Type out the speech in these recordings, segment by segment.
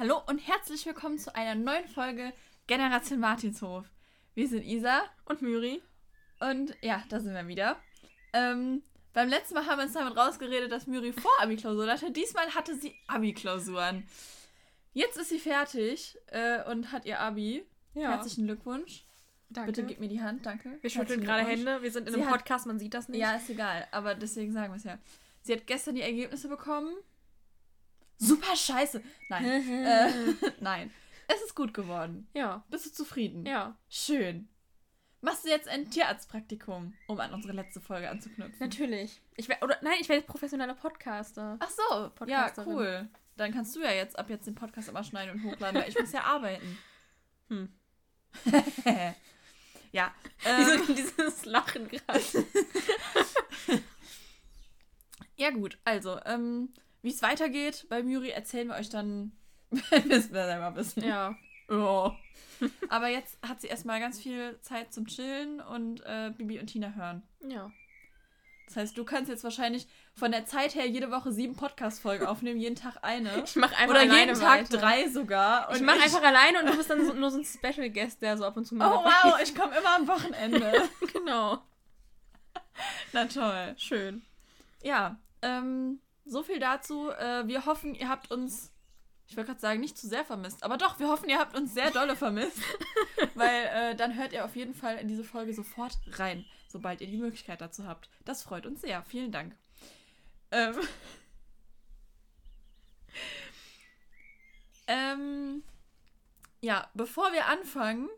Hallo und herzlich willkommen zu einer neuen Folge Generation Martinshof. Wir sind Isa und Myri. Und ja, da sind wir wieder. Ähm, beim letzten Mal haben wir uns damit rausgeredet, dass Myri vor Abi-Klausuren hatte. Diesmal hatte sie Abi-Klausuren. Jetzt ist sie fertig äh, und hat ihr Abi. Ja. Herzlichen Glückwunsch. Danke. Bitte gib mir die Hand, danke. Wir schütteln gerade Hände. Wir sind in sie einem Podcast, man sieht das nicht. Ja, ist egal. Aber deswegen sagen wir es ja. Sie hat gestern die Ergebnisse bekommen. Super scheiße. Nein. äh, nein. Es ist gut geworden. Ja. Bist du zufrieden? Ja. Schön. Machst du jetzt ein Tierarztpraktikum, um an unsere letzte Folge anzuknüpfen? Natürlich. Ich wär, oder nein, ich werde professioneller Podcaster. Ach so, ja, cool. Dann kannst du ja jetzt ab jetzt den Podcast immer schneiden und hochladen, weil ich muss ja arbeiten. Hm. ja. Ähm, dieses Lachen gerade. ja, gut. Also, ähm, wie es weitergeht bei Myri, erzählen wir euch dann, wenn wir es selber wissen. Ja. Oh. Aber jetzt hat sie erstmal ganz viel Zeit zum Chillen und äh, Bibi und Tina hören. Ja. Das heißt, du kannst jetzt wahrscheinlich von der Zeit her jede Woche sieben Podcast-Folgen aufnehmen, jeden Tag eine. Ich mach einfach Oder jeden Tag weiter. drei sogar. ich mache einfach alleine und du bist dann so, nur so ein Special Guest, der so ab und zu mal. Oh wow, ich komme immer am Wochenende. genau. Na toll. Schön. Ja, ähm, so viel dazu. Äh, wir hoffen, ihr habt uns, ich wollte gerade sagen, nicht zu sehr vermisst, aber doch, wir hoffen, ihr habt uns sehr dolle vermisst. weil äh, dann hört ihr auf jeden Fall in diese Folge sofort rein, sobald ihr die Möglichkeit dazu habt. Das freut uns sehr. Vielen Dank. Ähm. ähm ja, bevor wir anfangen,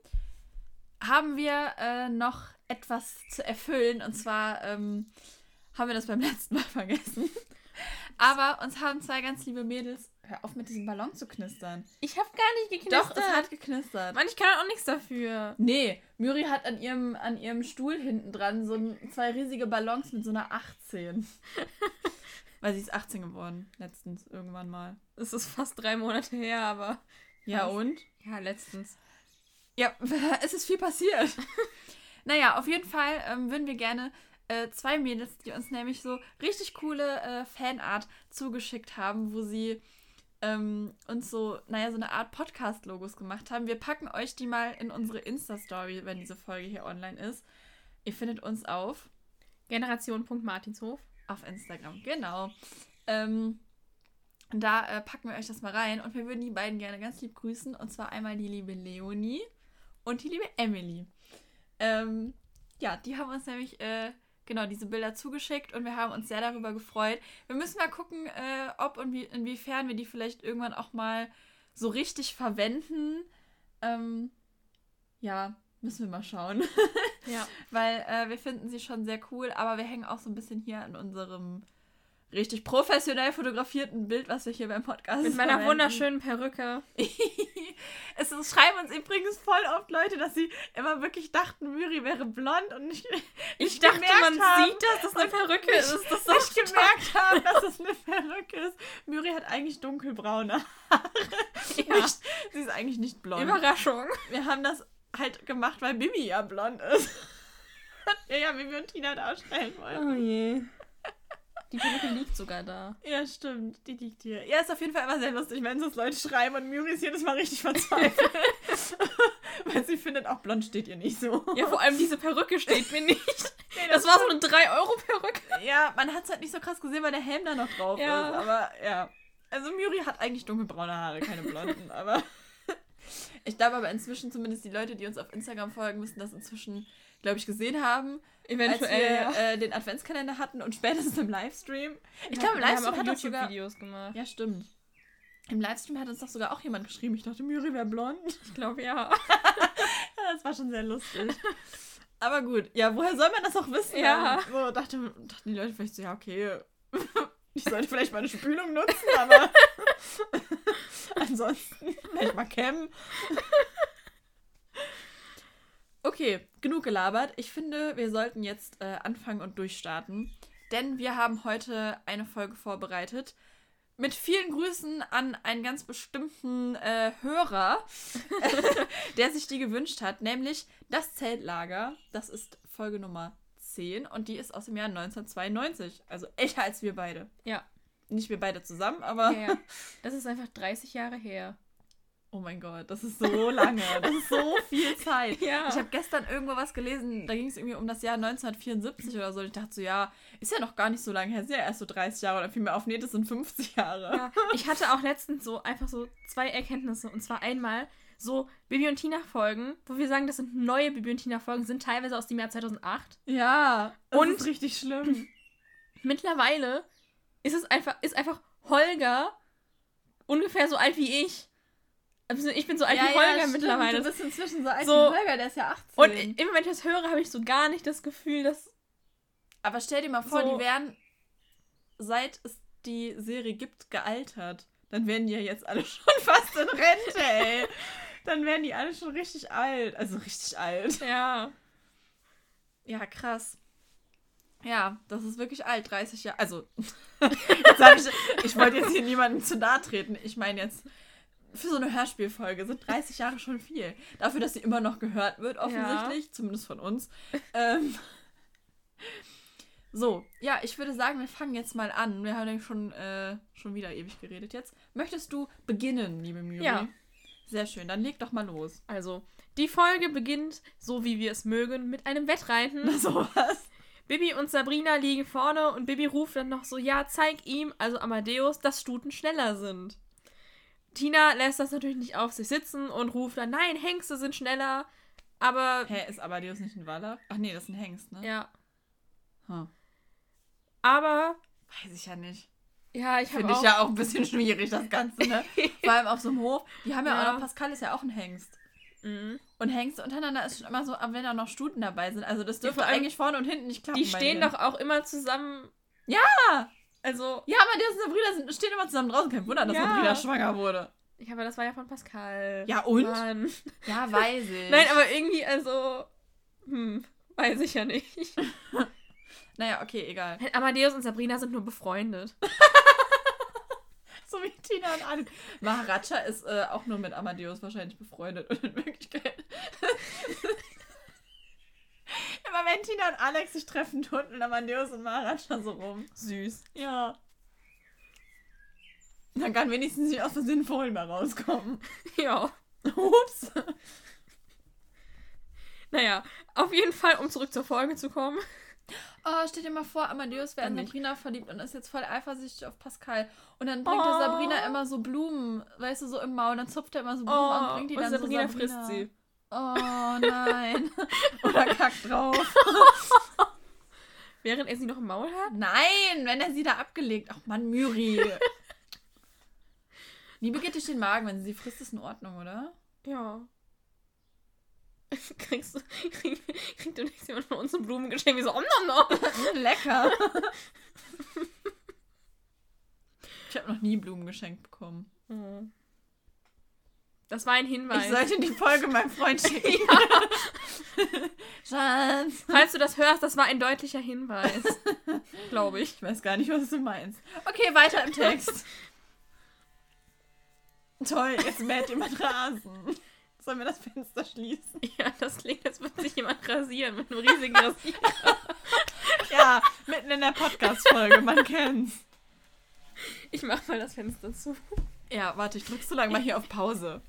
haben wir äh, noch etwas zu erfüllen. Und zwar ähm, haben wir das beim letzten Mal vergessen. Aber uns haben zwei ganz liebe Mädels. Hör auf mit diesem Ballon zu knistern. Ich habe gar nicht geknistert. Doch, es hat geknistert. Mann, ich kann auch nichts dafür. Nee, Miri hat an ihrem, an ihrem Stuhl hinten dran so ein, zwei riesige Ballons mit so einer 18. Weil sie ist 18 geworden, letztens irgendwann mal. Es ist fast drei Monate her, aber. Ja, und? Ja, letztens. Ja, es ist viel passiert. naja, auf jeden Fall ähm, würden wir gerne äh, zwei Mädels, die uns nämlich so richtig coole äh, Fanart zugeschickt haben, wo sie ähm, uns so, naja, so eine Art Podcast-Logos gemacht haben. Wir packen euch die mal in unsere Insta-Story, wenn diese Folge hier online ist. Ihr findet uns auf Generation.martinshof auf Instagram, genau. Ähm, da äh, packen wir euch das mal rein und wir würden die beiden gerne ganz lieb grüßen. Und zwar einmal die liebe Leonie und die liebe Emily. Ähm, ja, die haben uns nämlich äh, genau diese Bilder zugeschickt und wir haben uns sehr darüber gefreut. Wir müssen mal gucken, äh, ob und wie, inwiefern wir die vielleicht irgendwann auch mal so richtig verwenden. Ähm, ja, müssen wir mal schauen. ja. Weil äh, wir finden sie schon sehr cool, aber wir hängen auch so ein bisschen hier in unserem richtig professionell fotografierten Bild, was wir hier beim Podcast Mit meiner verwenden. wunderschönen Perücke. es ist, schreiben uns übrigens voll oft Leute, dass sie immer wirklich dachten, Myri wäre blond und nicht. Ich dachte, man haben, sieht, dass das eine Perücke ist. Das so nicht gemerkt haben, dass das eine Perücke ist. Myri hat eigentlich dunkelbraune Haare. Ja. Nicht, sie ist eigentlich nicht blond. Überraschung. Wir haben das halt gemacht, weil Bibi ja blond ist. ja, ja, Bibi und Tina darstellen wollen. Oh je. Die Perücke liegt sogar da. Ja, stimmt. Die liegt hier. Ja, ist auf jeden Fall immer sehr lustig, wenn es Leute schreiben und Miri ist jedes Mal richtig verzweifelt. Weil sie findet, auch blond steht ihr nicht so. Ja, vor allem diese Perücke steht mir nicht. nee, das, das war so eine 3-Euro-Perücke. Ja, man hat es halt nicht so krass gesehen, weil der Helm da noch drauf ja. ist. Aber ja. Also Miri hat eigentlich dunkelbraune Haare, keine blonden, aber. ich glaube aber inzwischen, zumindest die Leute, die uns auf Instagram folgen, müssen das inzwischen, glaube ich, gesehen haben. Eventuell. Als wir ja. äh, den Adventskalender hatten und spätestens im Livestream. Ich glaube, im Livestream hat YouTube sogar, Videos gemacht. Ja, stimmt. Im Livestream hat uns doch sogar auch jemand geschrieben. Ich dachte, Miri wäre blond. Ich glaube, ja. ja. Das war schon sehr lustig. Aber gut, ja, woher soll man das auch wissen? Ja. So, dachte, dachten die Leute vielleicht so, ja, okay, ich sollte vielleicht mal eine Spülung nutzen, aber ansonsten vielleicht mal kämmen. Okay, genug gelabert. Ich finde, wir sollten jetzt äh, anfangen und durchstarten. Denn wir haben heute eine Folge vorbereitet. Mit vielen Grüßen an einen ganz bestimmten äh, Hörer, der sich die gewünscht hat, nämlich das Zeltlager. Das ist Folge Nummer 10 und die ist aus dem Jahr 1992. Also älter als wir beide. Ja. Nicht wir beide zusammen, aber. Ja, ja. Das ist einfach 30 Jahre her. Oh mein Gott, das ist so lange. Das ist so viel Zeit. Ja. Ich habe gestern irgendwo was gelesen, da ging es irgendwie um das Jahr 1974 oder so. Und ich dachte so, ja, ist ja noch gar nicht so lange her, ist ja erst so 30 Jahre. Oder fiel mir auf, nee, das sind 50 Jahre. Ja, ich hatte auch letztens so einfach so zwei Erkenntnisse. Und zwar einmal so Bibi und Tina Folgen, wo wir sagen, das sind neue Bibi und Tina Folgen, sind teilweise aus dem Jahr 2008. Ja, das Und- ist richtig schlimm. Mittlerweile ist es einfach, ist einfach Holger ungefähr so alt wie ich. Also ich bin so alt wie Holger stimmt. mittlerweile. Du bist inzwischen so alt So- wie Holger, der ist ja 18. Und immer wenn ich das höre, habe ich so gar nicht das Gefühl, dass. Aber stell dir mal vor, So- die wären, seit es die Serie gibt, gealtert. Dann wären die ja jetzt alle schon fast in Rente, ey. Dann wären die alle schon richtig alt. Also richtig alt. Ja. Ja, krass. Ja, das ist wirklich alt, 30 Jahre. Also, ich, ich wollte jetzt hier niemandem zu nahe treten. Ich meine jetzt, für so eine Hörspielfolge sind 30 Jahre schon viel. Dafür, dass sie immer noch gehört wird, offensichtlich, zumindest von uns. Ähm, so, ja, ich würde sagen, wir fangen jetzt mal an. Wir haben ja schon, äh, schon wieder ewig geredet jetzt. Möchtest du beginnen, liebe Miri? Ja. Sehr schön, dann leg doch mal los. Also, die Folge beginnt, so wie wir es mögen, mit einem Wettreiten. Sowas. Bibi und Sabrina liegen vorne und Bibi ruft dann noch so, ja, zeig ihm, also Amadeus, dass Stuten schneller sind. Tina lässt das natürlich nicht auf sich sitzen und ruft dann, nein, Hengste sind schneller. Aber, Hä, ist Amadeus nicht ein Waller? Ach nee, das ist ein Hengst, ne? ja. Hm. Aber, Weiß ich ja nicht. ja, ich Finde ich ja auch ein bisschen schwierig, das Ganze, ne? Vor allem auf so einem Hof. Die haben ja, Ja. auch noch, Pascal ist ja auch ein Hengst. Mhm. Und Hengste untereinander ist schon immer so, aber wenn da noch Stuten dabei sind. Also das Ja, dürfte allem, eigentlich vorne und hinten nicht klappen. Die stehen doch auch immer zusammen. Ja! Also, Ja, Amadeus und Sabrina sind, stehen immer zusammen draußen. Kein Wunder, dass Ja. Sabrina schwanger wurde. ja, aber das war ja von Pascal. Ja, und? Mann. Ja, weiß ich. Nein, aber irgendwie, also, hm, weiß ich ja nicht. Naja, okay, egal. Amadeus und Sabrina sind nur befreundet. So wie Tina und Alex. Maharaja ist äh, auch nur mit Amadeus wahrscheinlich befreundet und in Wirklichkeit. Immer wenn Tina und Alex sich treffen, turteln Amadeus und Maharaja so rum. Süß. Ja. Dann kann wenigstens nicht aus Versehen Fohlen mehr rauskommen. Ja. Ups. Naja, auf jeden Fall, um zurück zur Folge zu kommen. Oh, stell dir mal vor, Amadeus wäre in. Sabrina verliebt und ist jetzt voll eifersüchtig auf Pascal. Und dann bringt Oh. er Sabrina immer so Blumen, weißt du, so im Maul. Dann zupft er immer so Blumen Oh, und bringt die und dann Sabrina zu frisst sie. Oh nein. Oder kackt drauf. Während er sie noch im Maul hat? Nein, wenn er sie da abgelegt. Ach Mann, Myri. Liebe geht durch den Magen, wenn sie sie frisst, ist in Ordnung, oder? Ja. Kriegst du, krieg, kriegt du nächstes Mal von uns ein Blumengeschenk wie so, om nom nom. Mm, Lecker. Ich habe noch nie Blumen geschenkt bekommen. Oh. Das war ein Hinweis. Ich sollte die Folge meinem Freund schicken. Schatz. Falls du das hörst, das war ein deutlicher Hinweis. Glaube ich. Ich weiß gar nicht, was du meinst. Okay, weiter im Text. Toll, jetzt mäht jemand Rasen. Sollen wir das Fenster schließen? Ja, das klingt, als würde sich jemand rasieren mit einem riesigen Rasierer. Ja, mitten in der Podcast-Folge, man kennt's. Ich mach mal das Fenster zu. Ja, warte, ich drück so lange mal hier auf Pause.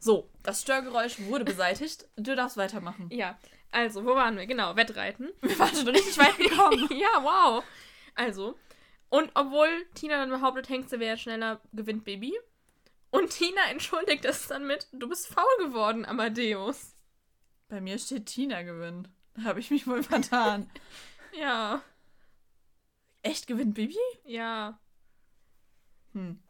So, das Störgeräusch wurde beseitigt. Du darfst weitermachen. Ja, also, wo waren wir? Genau, Wettreiten. Wir waren schon richtig weit gekommen. ja, wow. Also, und obwohl Tina dann behauptet, Hengste wäre schneller, gewinnt Baby. Und Tina entschuldigt es dann mit, du bist faul geworden, Amadeus. Bei mir steht Tina gewinnt. Da habe ich mich wohl vertan. Ja, Echt gewinnt Bibi? ja. Hm.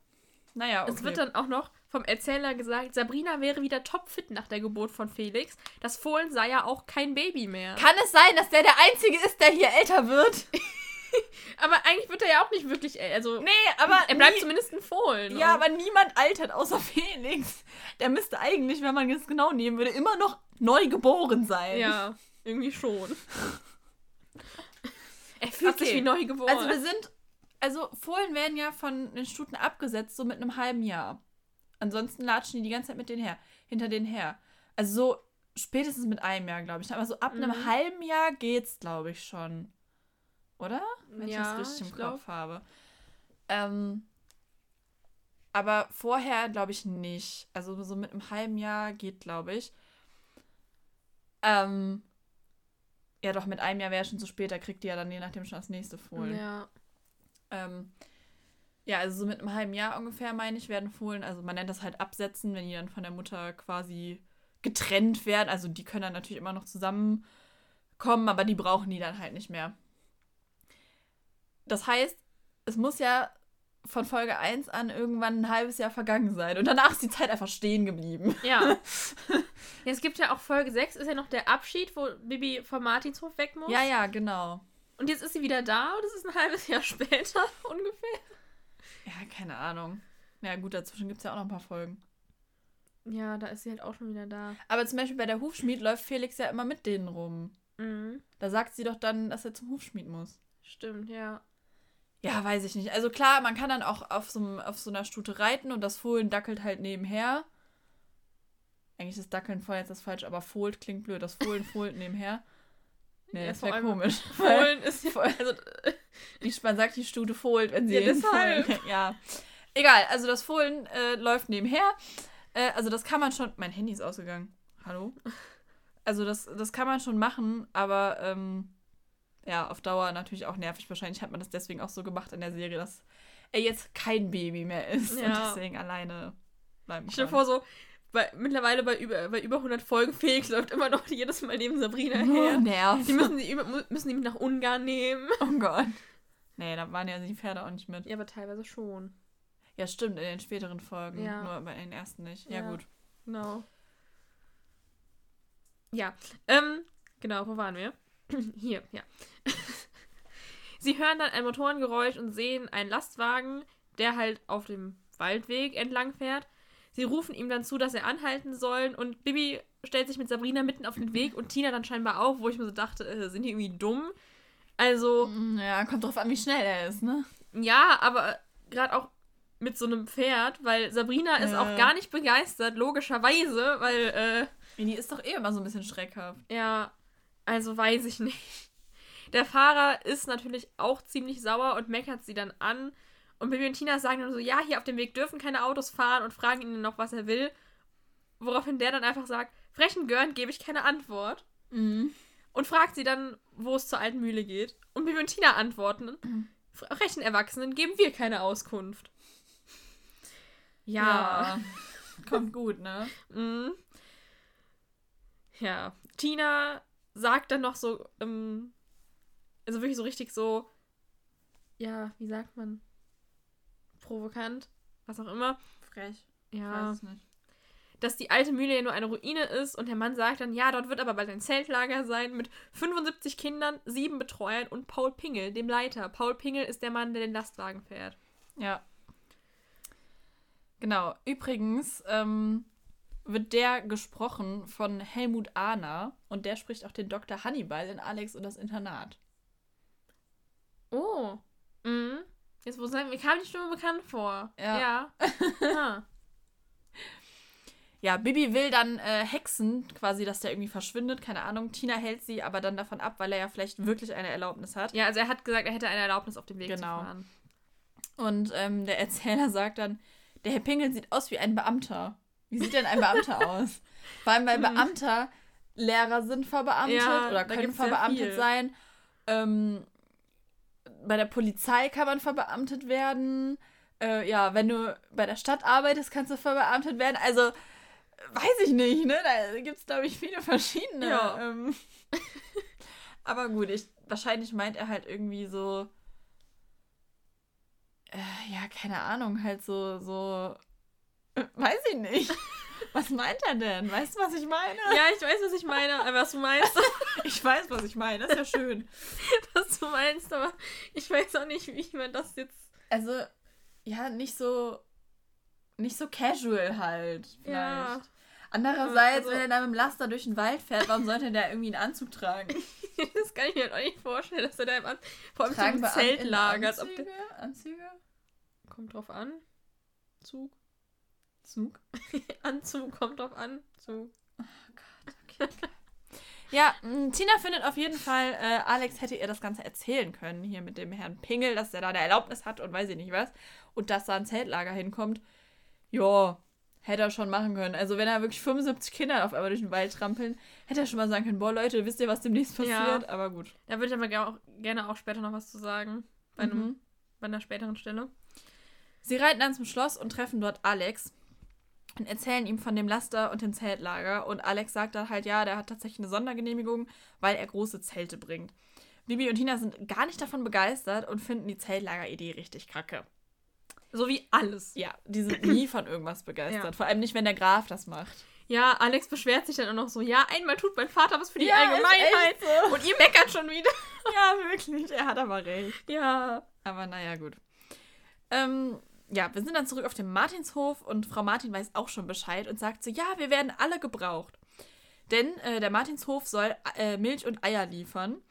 Naja, okay. Es wird dann auch noch vom Erzähler gesagt, Sabrina wäre wieder topfit nach der Geburt von Felix. Das Fohlen sei ja auch kein Baby mehr. Kann es sein, dass der der Einzige ist, der hier älter wird? Aber eigentlich wird er ja auch nicht wirklich, äl- also Nee, aber er bleibt nie- zumindest ein Fohlen. Ja, Und- aber niemand altert außer Felix. Der müsste eigentlich, wenn man es genau nehmen würde, immer noch neu geboren sein. ja, irgendwie schon. Er fühlt Okay. sich wie neu geboren. Also wir sind, also Fohlen werden ja von den Stuten abgesetzt, so mit einem halben Jahr. Ansonsten latschen die die ganze Zeit mit denen her, hinter denen her. Also so spätestens mit einem Jahr, glaube ich. Aber so ab einem Mhm. halben Jahr geht's, glaube ich, schon. Oder? Wenn ich Ja, das richtig ich im glaub. Kopf habe. Ähm, Aber vorher glaube ich nicht. Also so mit einem halben Jahr geht, glaube ich. Ähm, ja, doch, mit einem Jahr wäre schon zu spät. Da kriegt die ja dann je nachdem schon das nächste Fohlen. Ja. Ähm, ja, also so mit einem halben Jahr ungefähr, meine ich, werden Fohlen, also man nennt das halt absetzen, wenn die dann von der Mutter quasi getrennt werden. Also die können dann natürlich immer noch zusammenkommen, aber die brauchen die dann halt nicht mehr. Das heißt, es muss ja von Folge 1 an irgendwann ein halbes Jahr vergangen sein. Und danach ist die Zeit einfach stehen geblieben. Ja. ja. Es gibt ja auch Folge 6, ist ja noch der Abschied, wo Bibi vom Martinshof weg muss. Ja, ja, genau. Und jetzt ist sie wieder da und es ist ein halbes Jahr später ungefähr. Ja, keine Ahnung. Ja, gut, dazwischen gibt es ja auch noch ein paar Folgen. Ja, da ist sie halt auch schon wieder da. Aber zum Beispiel bei der Hufschmied läuft Felix ja immer mit denen rum. Mhm. Da sagt sie doch dann, dass er zum Hufschmied muss. Stimmt, ja. Ja, weiß ich nicht. Also klar, man kann dann auch auf so, auf so einer Stute reiten und das Fohlen dackelt halt nebenher. Eigentlich ist Dackeln voll jetzt das falsch, aber Fohlt klingt blöd. Das Fohlen fohlt nebenher. Nee, Ja, das wäre komisch. Fohlen ist ja, Voll- also, Die, man sagt, die Stute fohlt, wenn sie Ja, deshalb. fohlen. Ja. Egal, also das Fohlen äh, läuft nebenher. Äh, also das kann man schon. Mein Handy ist ausgegangen. Hallo? Also das, das kann man schon machen, aber ähm, ja, auf Dauer natürlich auch nervig. Wahrscheinlich hat man das deswegen auch so gemacht in der Serie, dass er jetzt kein Baby mehr ist und Ja. deswegen alleine bleiben ich kann. dir vor, so, bei, mittlerweile bei über, bei über 100 Folgen, Felix läuft immer noch jedes Mal neben Sabrina Oh, her. nervt. Die müssen, die müssen die mit nach Ungarn nehmen. Oh Gott. Nee, da waren ja die Pferde auch nicht mit. Ja, aber teilweise schon. Ja, stimmt, in den späteren Folgen. Ja. Nur bei den ersten nicht. Ja, Ja. gut. Genau. Ja, ähm, genau, wo waren wir? Hier, ja. Sie hören dann ein Motorengeräusch und sehen einen Lastwagen, der halt auf dem Waldweg entlang fährt. Sie rufen ihm dann zu, dass er anhalten sollen und Bibi stellt sich mit Sabrina mitten auf den Weg und Tina dann scheinbar auch, wo ich mir so dachte, äh, sind die irgendwie dumm? Also, Mm, Ja, kommt drauf an, wie schnell er ist, ne? ja, aber gerade auch mit so einem Pferd, weil Sabrina ist Ja. auch gar nicht begeistert, logischerweise, weil, äh, Die ist doch eh immer so ein bisschen schreckhaft. Ja, also weiß ich nicht. Der Fahrer ist natürlich auch ziemlich sauer und meckert sie dann an. Und Bibi und Tina sagen dann so, ja, hier auf dem Weg dürfen keine Autos fahren und fragen ihn noch, was er will. Woraufhin der dann einfach sagt, frechen Görn gebe ich keine Antwort. Mhm. Und fragt sie dann, wo es zur alten Mühle geht. Und Bibi und Tina antworten, frechen Erwachsenen geben wir keine Auskunft. Ja. Kommt gut, ne? Mhm. Ja, Tina sagt dann noch so, ähm, also wirklich so richtig so, ja, wie sagt man? Provokant, was auch immer. Frech. Ja, Weiß es nicht. Dass die alte Mühle ja nur eine Ruine ist und der Mann sagt dann, ja, dort wird aber bald ein Zeltlager sein mit 75 Kindern, sieben Betreuern und Paul Pingel, dem Leiter. Paul Pingel ist der Mann, der den Lastwagen fährt. Ja. Genau. Übrigens ähm, wird der gesprochen von Helmut Ahner und der spricht auch den Dr. Hannibal in Alex und das Internat. Oh. Mhm. Jetzt, wo sagen, mir kam die Stimme bekannt vor. Ja. Ja. Ja, Bibi will dann äh, hexen, quasi, dass der irgendwie verschwindet. Keine Ahnung. Tina hält sie aber dann davon ab, weil er ja vielleicht wirklich eine Erlaubnis hat. Ja, also er hat gesagt, er hätte eine Erlaubnis auf dem Weg Genau. zu fahren. Und ähm, der Erzähler sagt dann, der Herr Pingel sieht aus wie ein Beamter. Wie sieht denn ein Beamter aus? Vor allem, weil Hm. Beamter Lehrer sind verbeamtet Ja, oder können verbeamtet sein. Ähm, bei der Polizei kann man verbeamtet werden. Äh, ja, wenn du bei der Stadt arbeitest, kannst du verbeamtet werden. Also, weiß ich nicht, ne? Da gibt es, glaube ich, viele verschiedene. Ja. Ähm, aber gut, ich, wahrscheinlich meint er halt irgendwie so. Äh, ja, keine Ahnung, halt so, so. äh, Weiß ich nicht. Was meint er denn? Weißt du, was ich meine? Ja, ich weiß, was ich meine, äh, was du meinst, Ich weiß, was ich meine. Das ist ja schön. was du meinst, aber ich weiß auch nicht, wie man das jetzt. Also, ja, nicht so. Nicht so casual halt. Vielleicht. Ja. Andererseits, Also- wenn er da mit dem Laster durch den Wald fährt, warum sollte der irgendwie einen Anzug tragen? Das kann ich mir halt auch nicht vorstellen, dass er da im An vor allem Tragen zum Beamten Zelt lagert. Anzüge? der, Anzüge? kommt drauf an. Zug. Zug? Anzug kommt drauf an. Zug. Ja, mh, Tina findet auf jeden Fall, äh, Alex hätte ihr das Ganze erzählen können, hier mit dem Herrn Pingel, dass er da eine Erlaubnis hat und weiß ich nicht was. Und dass da ein Zeltlager hinkommt. ja, hätte er schon machen können. Also wenn er wirklich 75 Kinder auf einmal durch den Wald trampeln, hätte er schon mal sagen können, boah Leute, wisst ihr, was demnächst passiert? Ja. Aber gut. Da würde ich aber auch, gerne auch später noch was zu sagen. Bei, einem, Mhm. bei einer späteren Stelle. Sie reiten dann zum Schloss und treffen dort Alex und erzählen ihm von dem Laster und dem Zeltlager. Und Alex sagt dann halt, ja, der hat tatsächlich eine Sondergenehmigung, weil er große Zelte bringt. Bibi und Tina sind gar nicht davon begeistert und finden die Zeltlager-Idee richtig kacke. So wie alles. Ja, die sind nie von irgendwas begeistert. Ja. Vor allem nicht, wenn der Graf das macht. Ja, Alex beschwert sich dann auch noch so, ja, einmal tut mein Vater was für die Ja, Allgemeinheit. so. Und ihr meckert schon wieder. Ja, wirklich. Er hat aber recht. Ja. Aber naja, gut. Ähm, ja, wir sind dann zurück auf dem Martinshof und Frau Martin weiß auch schon Bescheid und sagt so, ja, wir werden alle gebraucht. Denn äh, der Martinshof soll äh, Milch und Eier liefern.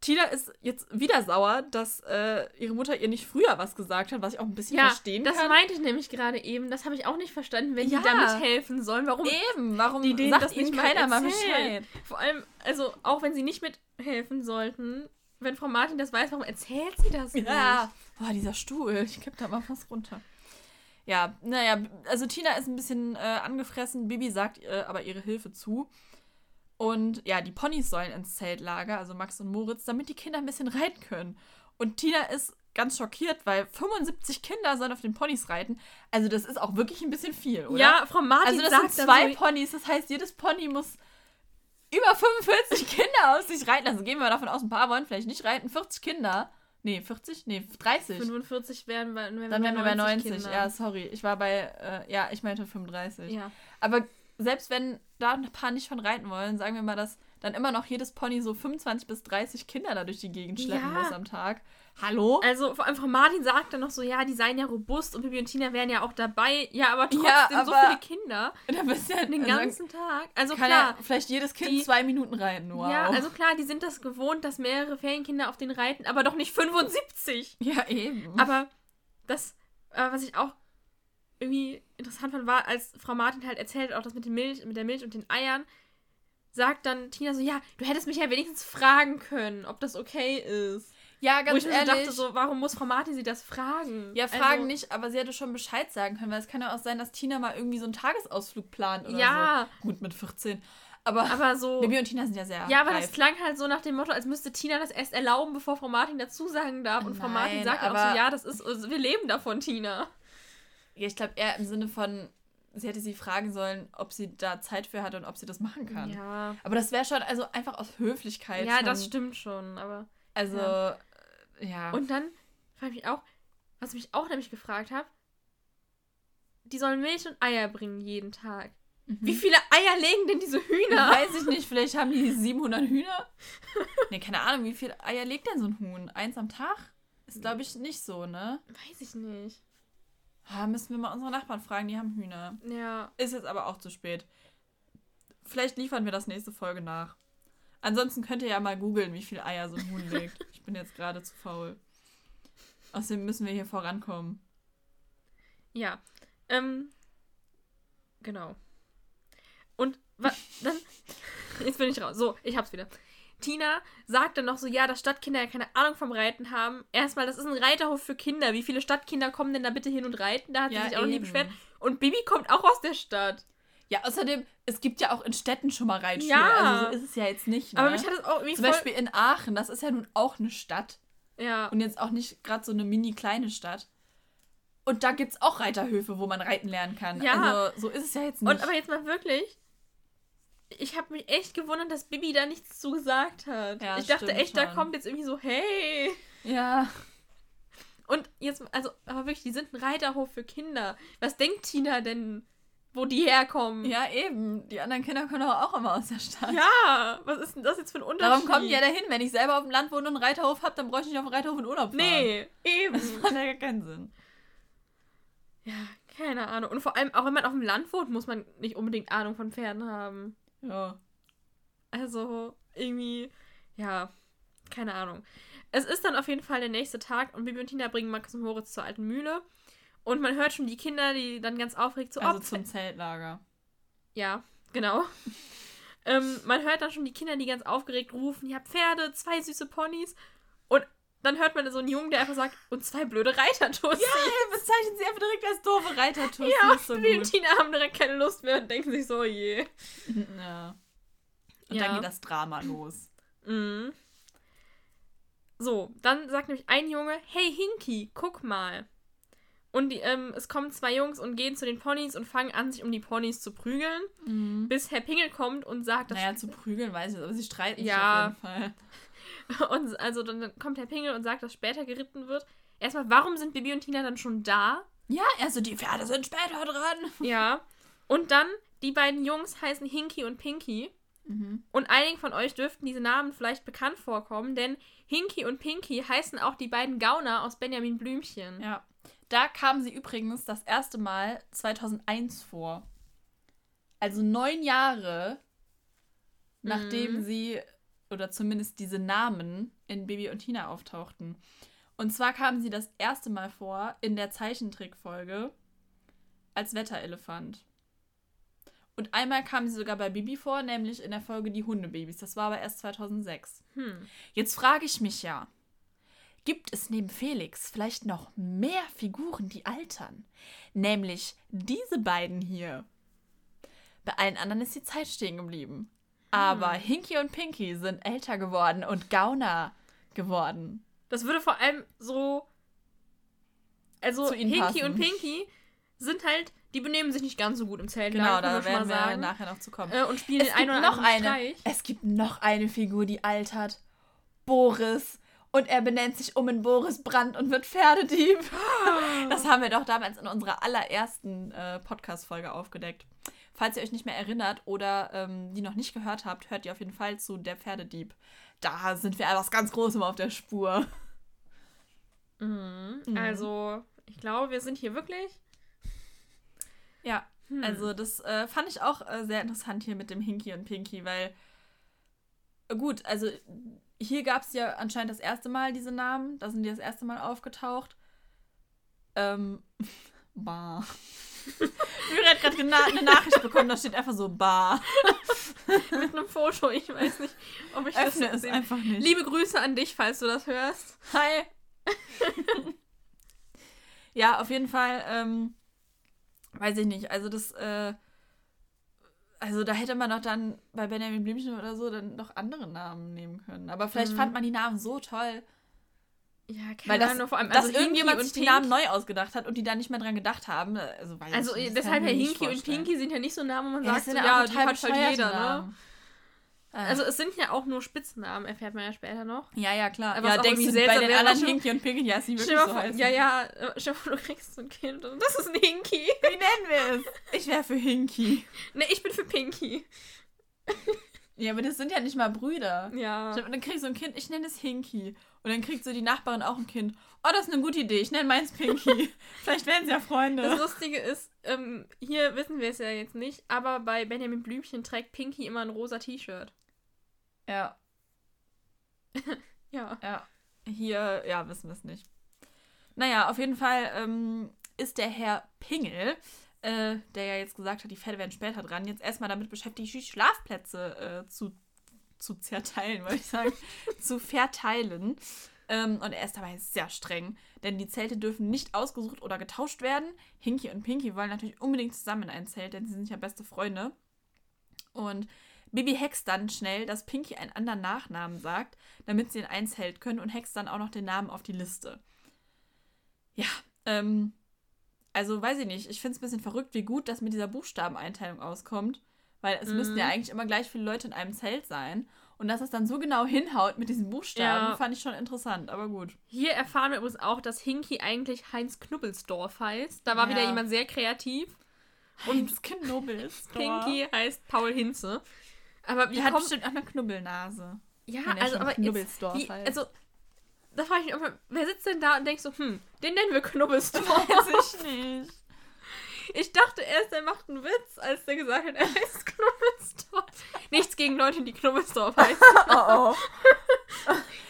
Tina ist jetzt wieder sauer, dass äh, ihre Mutter ihr nicht früher was gesagt hat, was ich auch ein bisschen Ja, verstehen das kann. meinte ich nämlich gerade eben. Das habe ich auch nicht verstanden, wenn Ja. die da mithelfen sollen. Warum Eben, warum die denen sagt das ihnen nicht keiner mal? Bescheid? Vor allem, also auch wenn sie nicht mithelfen sollten, wenn Frau Martin das weiß, warum erzählt sie das nicht? Ja. Boah, dieser Stuhl. Ich kipp da mal fast runter. Ja, naja, also Tina ist ein bisschen äh, angefressen. Bibi sagt äh, aber ihre Hilfe zu. Und ja, die Ponys sollen ins Zeltlager, also Max und Moritz, damit die Kinder ein bisschen reiten können. Und Tina ist ganz schockiert, weil 75 Kinder sollen auf den Ponys reiten. Also das ist auch wirklich ein bisschen viel, oder? Ja, Frau Martin also das sagt sind zwei so, Ponys, das heißt, jedes Pony muss über 45 Kinder aus sich reiten lassen. Gehen wir mal davon aus, ein paar wollen vielleicht nicht reiten. 40 Kinder. Nee, 40? Nee, 30. 45 wären wir, wären Dann wären wir bei 90. Kinder. Ja, sorry. Ich war bei, äh, ja, ich meinte 35. ja. Aber selbst wenn da ein paar nicht von reiten wollen, sagen wir mal, dass dann immer noch jedes Pony so 25 bis 30 Kinder da durch die Gegend schleppen Ja. muss am Tag. Hallo? Also vor allem Frau Martin sagt dann noch so, ja, die seien ja robust und Bibi und Tina wären ja auch dabei. Ja, aber trotzdem Ja, so aber- viele Kinder da bist du ja den also, ganzen Tag. Also kann klar, ja vielleicht jedes Kind die- zwei Minuten reiten. Wow. ja, also klar, die sind das gewohnt, dass mehrere Ferienkinder auf den reiten, aber doch nicht 75. ja, eben. Aber das, äh, was ich auch irgendwie interessant fand, war, als Frau Martin halt erzählt, auch das mit, Milch, mit der Milch und den Eiern, sagt dann Tina so, ja, du hättest mich ja wenigstens fragen können, ob das okay ist. ja, Wo ganz ich mir so ehrlich. dachte, so, warum muss Frau Martin sie das fragen? ja, Also, fragen nicht, aber sie hätte schon Bescheid sagen können, weil es kann ja auch sein, dass Tina mal irgendwie so einen Tagesausflug plant oder Ja. so. Gut, mit 14. Aber, Aber so. Bibi und Tina sind ja sehr Ja, aber reif. das klang halt so nach dem Motto, als müsste Tina das erst erlauben, bevor Frau Martin dazu sagen darf. Und Frau Martin Nein, sagt auch aber- so, ja, das ist, also wir leben davon, Tina. Ja, ich glaube eher im Sinne von, sie hätte sie fragen sollen, ob sie da Zeit für hat und ob sie das machen kann. Ja. Aber das wäre schon, also einfach aus Höflichkeit. Ja, schon, das stimmt schon, aber. Also, ja. ja. ja. Und dann frage ich mich auch, was ich mich auch nämlich gefragt habe, die sollen Milch und Eier bringen jeden Tag. Wie viele Eier legen denn diese Hühner? Weiß ich nicht, vielleicht haben die 700 Hühner. nee, keine Ahnung, wie viele Eier legt denn so ein Huhn? Eins am Tag? Ist, glaube ich, nicht so, ne? Weiß ich nicht. Ah, müssen wir mal unsere Nachbarn fragen, die haben Hühner. Ja. Ist jetzt aber auch zu spät. Vielleicht liefern wir das nächste Folge nach. Ansonsten könnt ihr ja mal googeln, wie viele Eier so ein Huhn legt. Ich bin jetzt gerade zu faul. Außerdem müssen wir hier vorankommen. Ja. Ähm. Genau. Und wa- dann. Jetzt bin ich raus. So, ich hab's wieder. Tina sagt dann noch so, ja, dass Stadtkinder ja keine Ahnung vom Reiten haben. Erstmal, das ist ein Reiterhof für Kinder. Wie viele Stadtkinder kommen denn da bitte hin und reiten? Da hat Ja, sie sich auch noch nie eben. beschwert. Und Bibi kommt auch aus der Stadt. Ja, außerdem, es gibt ja auch in Städten schon mal Reitschule. Ja. Also so ist es ja jetzt nicht. Ne? Aber mich hat es auch irgendwie Zum voll... Beispiel in Aachen, das ist ja nun auch eine Stadt. ja. Und jetzt auch nicht gerade so eine mini kleine Stadt. Und da gibt es auch Reiterhöfe, wo man reiten lernen kann. Ja. Also so ist es ja jetzt nicht. Und aber jetzt mal wirklich, ich habe mich echt gewundert, dass Bibi da nichts zu gesagt hat. Ja, ich dachte echt, da schon. kommt jetzt irgendwie so, hey. ja. Und jetzt, also, aber wirklich, die sind ein Reiterhof für Kinder. Was denkt Tina denn, wo die herkommen? Ja, eben. Die anderen Kinder kommen doch auch immer aus der Stadt. Ja, was ist denn das jetzt für ein Unterschied? Darum kommen die ja dahin. Wenn ich selber auf dem Land wohne und einen Reiterhof habe, dann bräuchte ich nicht auf dem Reiterhof in Urlaub fahren. Nee, eben. Das macht ja gar keinen Sinn. ja, keine Ahnung. Und vor allem, auch wenn man auf dem Land wohnt, muss man nicht unbedingt Ahnung von Pferden haben. Ja. Also, irgendwie, ja, keine Ahnung. Es ist dann auf jeden Fall der nächste Tag und Bibi und Tina bringen Max und Moritz zur alten Mühle. Und man hört schon die Kinder, die dann ganz aufgeregt so, Also oh, zum Zeltlager. Ja, genau. ähm, man hört dann schon die Kinder, die ganz aufgeregt rufen, ja, Pferde, zwei süße Ponys. Und dann hört man so einen Jungen, der einfach sagt, und zwei blöde Reitertussis. Ja, bezeichnen sie einfach direkt als doofe Reitertussis. Ja, so Bibi und. Tina haben direkt keine Lust mehr und denken sich so, oh je. Ja. Und Ja. dann geht das Drama los. Mhm. So, dann sagt nämlich ein Junge, hey Hinky, guck mal. Und die, ähm, es kommen zwei Jungs und gehen zu den Ponys und fangen an, sich um die Ponys zu prügeln, bis Herr Pingel kommt und sagt, dass Naja, zu prügeln weiß ich nicht, aber sie streiten Ja. sich auf jeden Fall. Und also dann kommt Herr Pingel und sagt, dass später geritten wird. Erstmal, warum sind Bibi und Tina dann schon da? Ja, also die Pferde sind später dran. Ja. Und dann, die beiden Jungs heißen Hinky und Pinky. Mhm. Und einigen von euch dürften diese Namen vielleicht bekannt vorkommen, denn Hinky und Pinky heißen auch die beiden Gauner aus Benjamin Blümchen. Ja. Da kamen sie übrigens das erste Mal 2001 vor. Also neun Jahre, nachdem Mhm. sie, oder zumindest diese Namen in Baby und Tina auftauchten. Und zwar kamen sie das erste Mal vor in der Zeichentrickfolge als Wetterelefant. Und einmal kamen sie sogar bei Bibi vor, nämlich in der Folge Die Hundebabys. Das war aber erst 2006. Hm. Jetzt frage ich mich ja, gibt es neben Felix vielleicht noch mehr Figuren, die altern? Nämlich diese beiden hier. Bei allen anderen ist die Zeit stehen geblieben. Aber Hinky und Pinky sind älter geworden und Gauner geworden. Das würde vor allem so. Also, Hinky passen. und Pinky sind halt. Die benehmen sich nicht ganz so gut im Zeltlager, Genau, da werden wir sagen. nachher noch zu kommen. Äh, und spielen es den einen oder noch anderen eine. Streich. Es gibt noch eine Figur, die altert. Boris. Und er benennt sich um in Boris Brandt und wird Pferdedieb. Das haben wir doch damals in unserer allerersten äh, Podcast-Folge aufgedeckt. Falls ihr euch nicht mehr erinnert oder ähm, die noch nicht gehört habt, hört ihr auf jeden Fall zu Der Pferdedieb. Da sind wir etwas ganz Großem auf der Spur. Mhm. Mhm. Also, ich glaube, wir sind hier wirklich. Ja, Hm. also das äh, fand ich auch äh, sehr interessant hier mit dem Hinky und Pinky, weil äh, gut, also hier gab es ja anscheinend das erste Mal diese Namen, da sind die das erste Mal aufgetaucht. Ähm, Bar. Myri hat gerade eine Nachricht bekommen, da steht einfach so Bar. mit einem Foto. Ich weiß nicht, ob ich Öffne das es sehen- einfach nicht. Liebe Grüße an dich, falls du das hörst. Hi. ja, auf jeden Fall, ähm, weiß ich nicht. Also das, äh, also da hätte man doch dann bei Benjamin Blümchen oder so dann noch andere Namen nehmen können. Aber vielleicht Mhm. fand man die Namen so toll, Ja, keine weil das, Ahnung, vor allem, dass also Hinky irgendjemand sich die Namen neu ausgedacht hat und die da nicht mehr dran gedacht haben. Also, weiß Also ich nicht, das deshalb ja Hinky und. Pinky sind ja nicht so Namen, wo man Ja, sagt, so, sind ja, die hat halt jeder, ne? Namen. Äh, Also es sind ja auch nur Spitznamen, erfährt man ja später noch. ja, ja, klar. Aber ja, denkst du bei den anderen Hinky und Pinky, ja, ist die wirklich so mal heißen. ja, ja, äh, dir vor, du kriegst so ein Kind und das ist ein Hinky. Wie nennen wir es? Ich wäre für Hinky. Ne, ich bin für Pinky. Ja, aber das sind ja nicht mal Brüder. Ja. Dann krieg ich so ein Kind, ich nenne es Hinky. Und dann kriegt so die Nachbarin auch ein Kind. Oh, das ist eine gute Idee, ich nenne meins Pinky. Vielleicht werden sie ja Das Freunde. Lustige ist, ähm, hier wissen wir es ja jetzt nicht, aber bei Benjamin Blümchen trägt Pinky immer ein rosa T-Shirt. Ja, Ja. ja. Hier, ja, wissen wir es nicht. Naja, auf jeden Fall ähm, ist der Herr Pingel, äh, der ja jetzt gesagt hat, die Pferde werden später dran, jetzt erstmal damit beschäftigt, die Schlafplätze äh, zu, zu zerteilen, wollte ich sagen, zu verteilen. Ähm, und er ist dabei sehr streng, denn die Zelte dürfen nicht ausgesucht oder getauscht werden. Hinky und Pinky wollen natürlich unbedingt zusammen in ein Zelt, denn sie sind ja beste Freunde. Und Bibi hext dann schnell, dass Pinky einen anderen Nachnamen sagt, damit sie in ein Zelt können und hext dann auch noch den Namen auf die Liste. Ja, ähm, also weiß ich nicht. Ich finde es ein bisschen verrückt, wie gut das mit dieser Buchstabeneinteilung auskommt, weil es Mhm. müssten ja eigentlich immer gleich viele Leute in einem Zelt sein. Und dass es dann so genau hinhaut mit diesen Buchstaben, Ja. fand ich schon interessant, aber gut. Hier erfahren wir übrigens auch, dass Hinky eigentlich Heinz Knubbelsdorf heißt. Da war Ja. wieder jemand sehr kreativ. Und Knubbels. Pinky heißt Paul Hinze. Aber wie Der hat bestimmt auch eine Knubbelnase. Ja, also aber jetzt, Knubbelsdorf wie, heißt. also da frage ich mich wer sitzt denn da und denkt so, hm, den nennen wir Knubbelsdorf. Weiß ich nicht. Ich dachte erst, er macht einen Witz, als der gesagt hat, er heißt Knubbelsdorf. Nichts gegen Leute, die Knubbelsdorf heißen. Oh oh.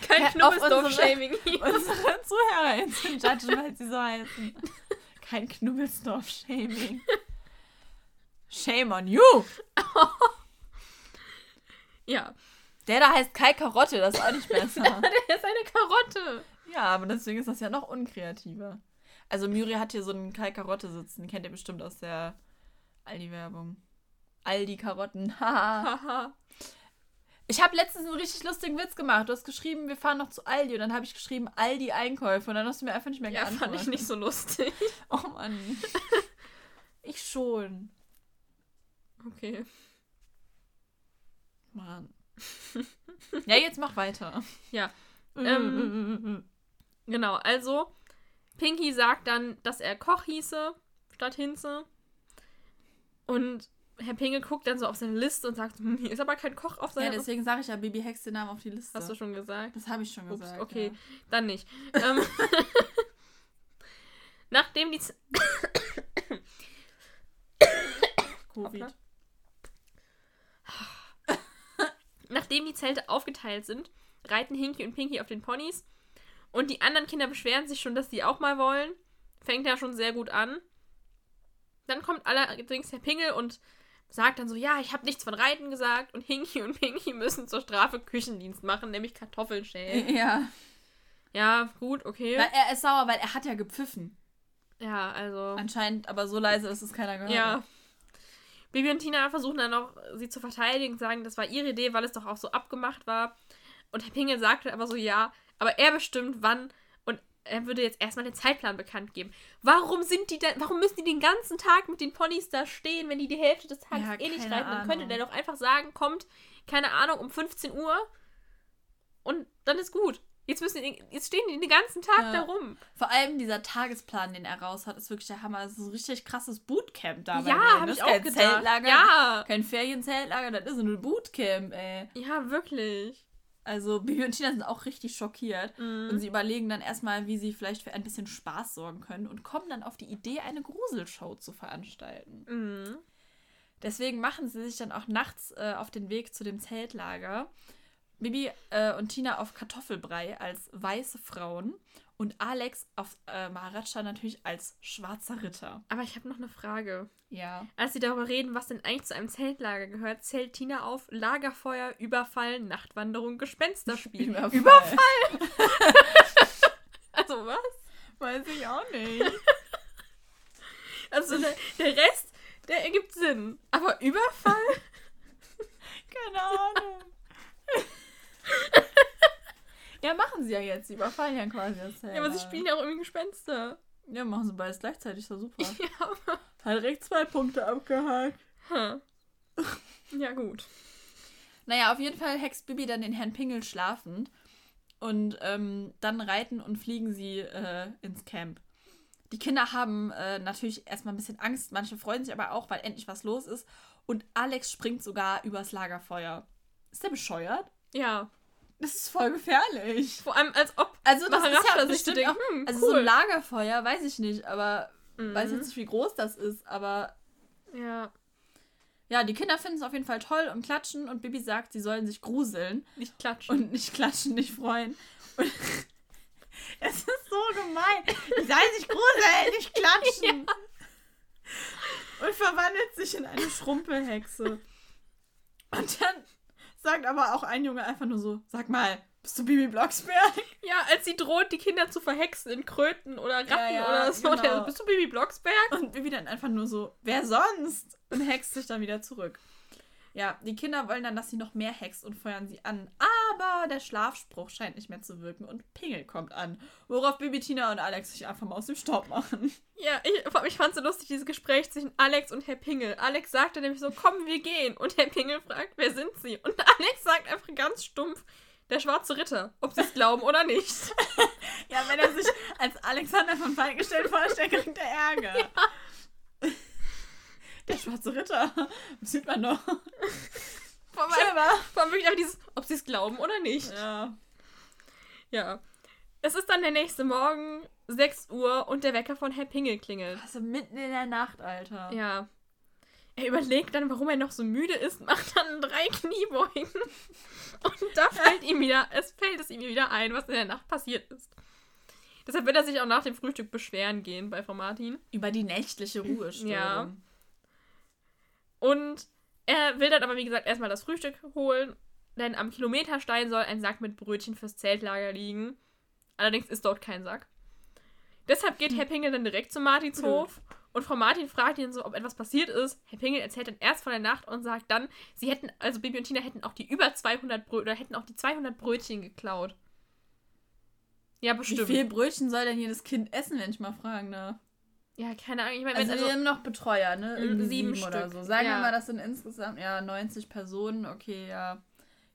Kein Ja, auf Knubbelsdorf-Shaming hier. Unsere Zuhörer sind judgen, weil sie so heißen. Kein Knubbelsdorf-Shaming. Shame on you. Ja, Der da heißt Kai Karotte, das ist auch nicht besser. der ist eine Karotte. Ja, aber deswegen ist das ja noch unkreativer. Also Muriel hat hier so einen Kai Karotte sitzen. Kennt ihr bestimmt aus der Aldi-Werbung. Aldi Karotten. Haha. Ich habe letztens einen richtig lustigen Witz gemacht. Du hast geschrieben, wir fahren noch zu Aldi. Und dann habe ich geschrieben, Aldi Einkäufe. Und dann hast du mir einfach nicht mehr ja, geantwortet. fand ich nicht so lustig. Oh Mann. ich schon. Okay. Mann. ja, jetzt mach weiter. Ja. Mm, Ähm, Genau, also Pinky sagt dann, dass er Koch hieße, statt Hinze. Und Herr Pinge guckt dann so auf seine Liste und sagt, hm, hier ist aber kein Koch auf ja, seiner deswegen sage ich ja, Baby Hex den Namen auf die Liste. Hast du schon gesagt? das habe ich schon Ups, gesagt. okay, Ja. dann nicht. ähm, nachdem die Covid. Nachdem die Zelte aufgeteilt sind, reiten Hinky und Pinky auf den Ponys. Und die anderen Kinder beschweren sich schon, dass die auch mal wollen. Fängt ja schon sehr gut an. Dann kommt allerdings Herr Pingel und sagt dann so, ja, ich habe nichts von Reiten gesagt. Und Hinky und Pinky müssen zur Strafe Küchendienst machen, nämlich Kartoffeln schälen. Ja. Ja, gut, okay. Weil er ist sauer, weil er hat ja gepfiffen. Ja, also... Anscheinend aber so leise, dass es keiner gehört Ja. Bibi und Tina versuchen dann noch, sie zu verteidigen, sagen, das war ihre Idee, weil es doch auch so abgemacht war. Und Herr Pingel sagte aber so, ja, aber er bestimmt wann und er würde jetzt erstmal den Zeitplan bekannt geben. Warum sind die denn, warum müssen die den ganzen Tag mit den Ponys da stehen, wenn die die Hälfte des Tages Ja, eh nicht reiten? Dann könnte der doch einfach sagen, kommt, keine Ahnung, um 15 Uhr und dann ist gut. Jetzt, müssen die, jetzt stehen die den ganzen Tag Ja. da rum. Vor allem dieser Tagesplan, den er raus hat, ist wirklich der Hammer. Das ist ein richtig krasses Bootcamp da. ja, habe Das ich auch gedacht. Zeltlager, Ja, kein Ferienzeltlager, das ist ein Bootcamp, ey. ja, wirklich. Also Bibi und Tina sind auch richtig schockiert. Mhm. Und sie überlegen dann erstmal, wie sie vielleicht für ein bisschen Spaß sorgen können und kommen dann auf die Idee, eine Gruselshow zu veranstalten. Mhm. Deswegen machen sie sich dann auch nachts äh, auf den Weg zu dem Zeltlager. Bibi äh, und Tina auf Kartoffelbrei als weiße Frauen und Alex auf äh, Maharaja natürlich als schwarzer Ritter. Aber ich habe noch eine Frage. Ja. Als sie darüber reden, was denn eigentlich zu einem Zeltlager gehört, zählt Tina auf Lagerfeuer, Überfall, Nachtwanderung, Gespensterspiel. Überfall. Also was? Weiß ich auch nicht. Also der, der Rest, der ergibt Sinn. Aber Überfall? Keine Ahnung. ja, machen sie ja jetzt. Sie überfallen ja quasi das Zelt. Ja, aber sie spielen ja auch irgendwie Gespenster. Ja, machen sie beides gleichzeitig. Ist doch super. Ja, aber... Hat direkt zwei Punkte abgehakt. Hm. Ja, gut. Naja, auf jeden Fall hext Bibi dann den Herrn Pingel schlafend. Und ähm, dann reiten und fliegen sie äh, ins Camp. Die Kinder haben äh, natürlich erstmal ein bisschen Angst, manche freuen sich aber auch, weil endlich was los ist. Und Alex springt sogar übers Lagerfeuer. Ist der bescheuert? Ja. Das ist voll gefährlich. Vor allem, als ob Also das ist ja bestimmt denkt, auch, hm, also so ein cool. Lagerfeuer, weiß ich nicht, aber Mhm. weiß jetzt nicht, wie groß das ist, aber Ja, ja, die Kinder finden es auf jeden Fall toll und klatschen und Bibi sagt, sie sollen sich gruseln nicht klatschen. und nicht klatschen, nicht freuen. Und es ist so gemein. Die sollen sich gruseln, nicht klatschen. Und verwandelt sich in eine Schrumpelhexe. Und dann sagt aber auch ein Junge einfach nur so, sag mal, bist du Bibi Blocksberg? Ja, als sie droht, die Kinder zu verhexen in Kröten oder Ratten Ja, ja, oder so. genau. Der, bist du Bibi Blocksberg? Und Bibi dann einfach nur so, wer sonst? Und hext sich dann wieder zurück. Ja, die Kinder wollen dann, dass sie noch mehr hext und feuern sie an. Aber der Schlafspruch scheint nicht mehr zu wirken und Pingel kommt an. Worauf Bibi, Tina und Alex sich einfach mal aus dem Staub machen. Ja, ich, ich fand so lustig, dieses Gespräch zwischen Alex und Herr Pingel. Alex sagte nämlich so, komm, wir gehen. Und Herr Pingel fragt, wer sind sie? Und Alex sagt einfach ganz stumpf, der schwarze Ritter. Ob sie es glauben oder nicht. Ja, wenn er sich als Alexander von Falkenstein vorstellt, kriegt er Ärger. Der schwarze Ritter. Das sieht man doch. Vor allem, wirklich einfach dieses, ob sie es glauben oder nicht. Ja. Ja. Es ist dann der nächste Morgen, 6 Uhr, und der Wecker von Herr Pingel klingelt. Also mitten in der Nacht, Alter. Ja. Er überlegt dann, warum er noch so müde ist, macht dann drei Kniebeugen. Und da fällt ihm wieder, es fällt es ihm wieder ein, was in der Nacht passiert ist. Deshalb wird er sich auch nach dem Frühstück beschweren gehen bei Frau Martin. Über die nächtliche Ruhestörung. Ja. Und er will dann aber, wie gesagt, erstmal das Frühstück holen, denn am Kilometerstein soll ein Sack mit Brötchen fürs Zeltlager liegen. Allerdings ist dort kein Sack. Deshalb geht Herr Pingel dann direkt zu Martins. Hof und Frau Martin fragt ihn so, ob etwas passiert ist. Herr Pingel erzählt dann erst von der Nacht und sagt dann, sie hätten, also Bibi und Tina hätten auch die über 200 Brö oder hätten auch die 200 Brötchen geklaut. Ja, Wie bestimmt. viel Brötchen soll denn jedes Kind essen, wenn ich mal fragen darf? Ja, keine Ahnung. Ich meine, Also, wenn- wir haben noch Betreuer, ne? Mm, Irgendwie sieben sieben, oder so. Sagen ja. wir mal, das sind insgesamt ja 90 Personen. Okay, ja.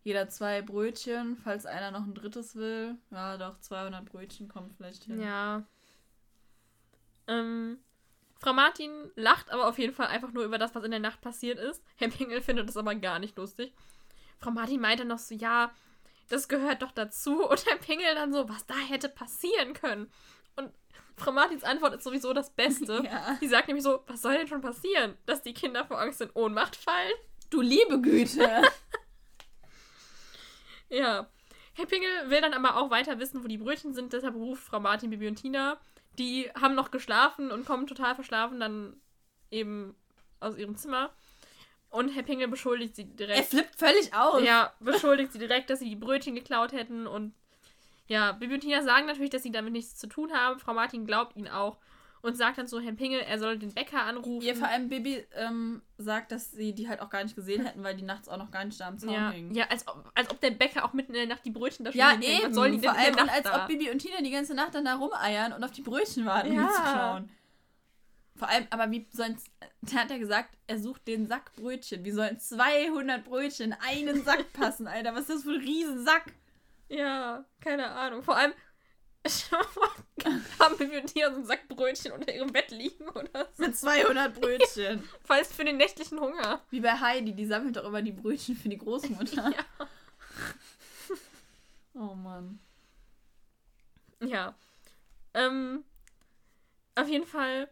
Jeder zwei Brötchen, falls einer noch ein drittes will. Ja, doch, 200 Brötchen kommen vielleicht hin. Ja. Ähm, Frau Martin lacht aber auf jeden Fall einfach nur über das, was in der Nacht passiert ist. Herr Pingel findet das aber gar nicht lustig. Frau Martin meinte noch so, ja, das gehört doch dazu. Und Herr Pingel dann so, was da hätte passieren können. Frau Martins Antwort ist sowieso das Beste. Ja. Die sagt nämlich so, was soll denn schon passieren? Dass die Kinder vor Angst in Ohnmacht fallen? Du liebe Güte. Ja. Herr Pingel will dann aber auch weiter wissen, wo die Brötchen sind, deshalb ruft Frau Martin, Bibi und Tina. Die haben noch geschlafen und kommen total verschlafen dann eben aus ihrem Zimmer. Und Herr Pingel beschuldigt sie er direkt. flippt völlig aus. Ja, beschuldigt sie direkt, dass sie die Brötchen geklaut hätten. Und ja, Bibi und Tina sagen natürlich, dass sie damit nichts zu tun haben. Frau Martin glaubt ihnen auch und sagt dann so Herrn Pingel, er soll den Bäcker anrufen. Ihr vor allem Bibi ähm, sagt, dass sie die halt auch gar nicht gesehen hätten, weil die nachts auch noch gar nicht da am Zaun ja, hingen. ja als, ob, als ob der Bäcker auch mitten in der Nacht die Brötchen da schon Ja, hinhängt. eben. Was sollen die denn Vor allem, und als da? ob Bibi und Tina die ganze Nacht dann da rumeiern und auf die Brötchen warten, um Ja. die zu klauen. Vor allem, aber wie sollen der hat ja gesagt, er sucht den Sack Brötchen. Wie sollen 200 Brötchen in einen Sack passen, Alter? Was ist das für ein Riesensack? Ja, keine Ahnung. Vor allem haben und Tina so einen Sack Brötchen unter ihrem Bett liegen oder so. Mit 200 Brötchen. Falls für den nächtlichen Hunger. Wie bei Heidi, die sammelt doch immer die Brötchen für die Großmutter. Ja. Oh Mann. Ja. Ähm, auf jeden Fall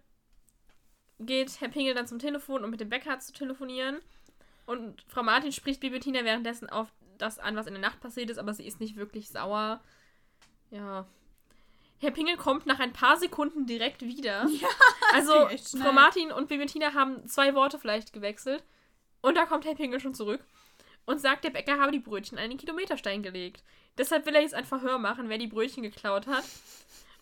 geht Herr Pingel dann zum Telefon, um mit dem Bäcker zu telefonieren. Und Frau Martin spricht Bibi Tina währenddessen auf das an, was in der Nacht passiert ist, aber sie ist nicht wirklich sauer. Ja. Herr Pingel kommt nach ein paar Sekunden direkt wieder. Ja, Also. Frau Martin und Bibi und Tina haben zwei Worte vielleicht gewechselt. Und da kommt Herr Pingel schon zurück und sagt, der Bäcker habe die Brötchen an den Kilometerstein gelegt. Deshalb will er jetzt ein Verhör machen, wer die Brötchen geklaut hat.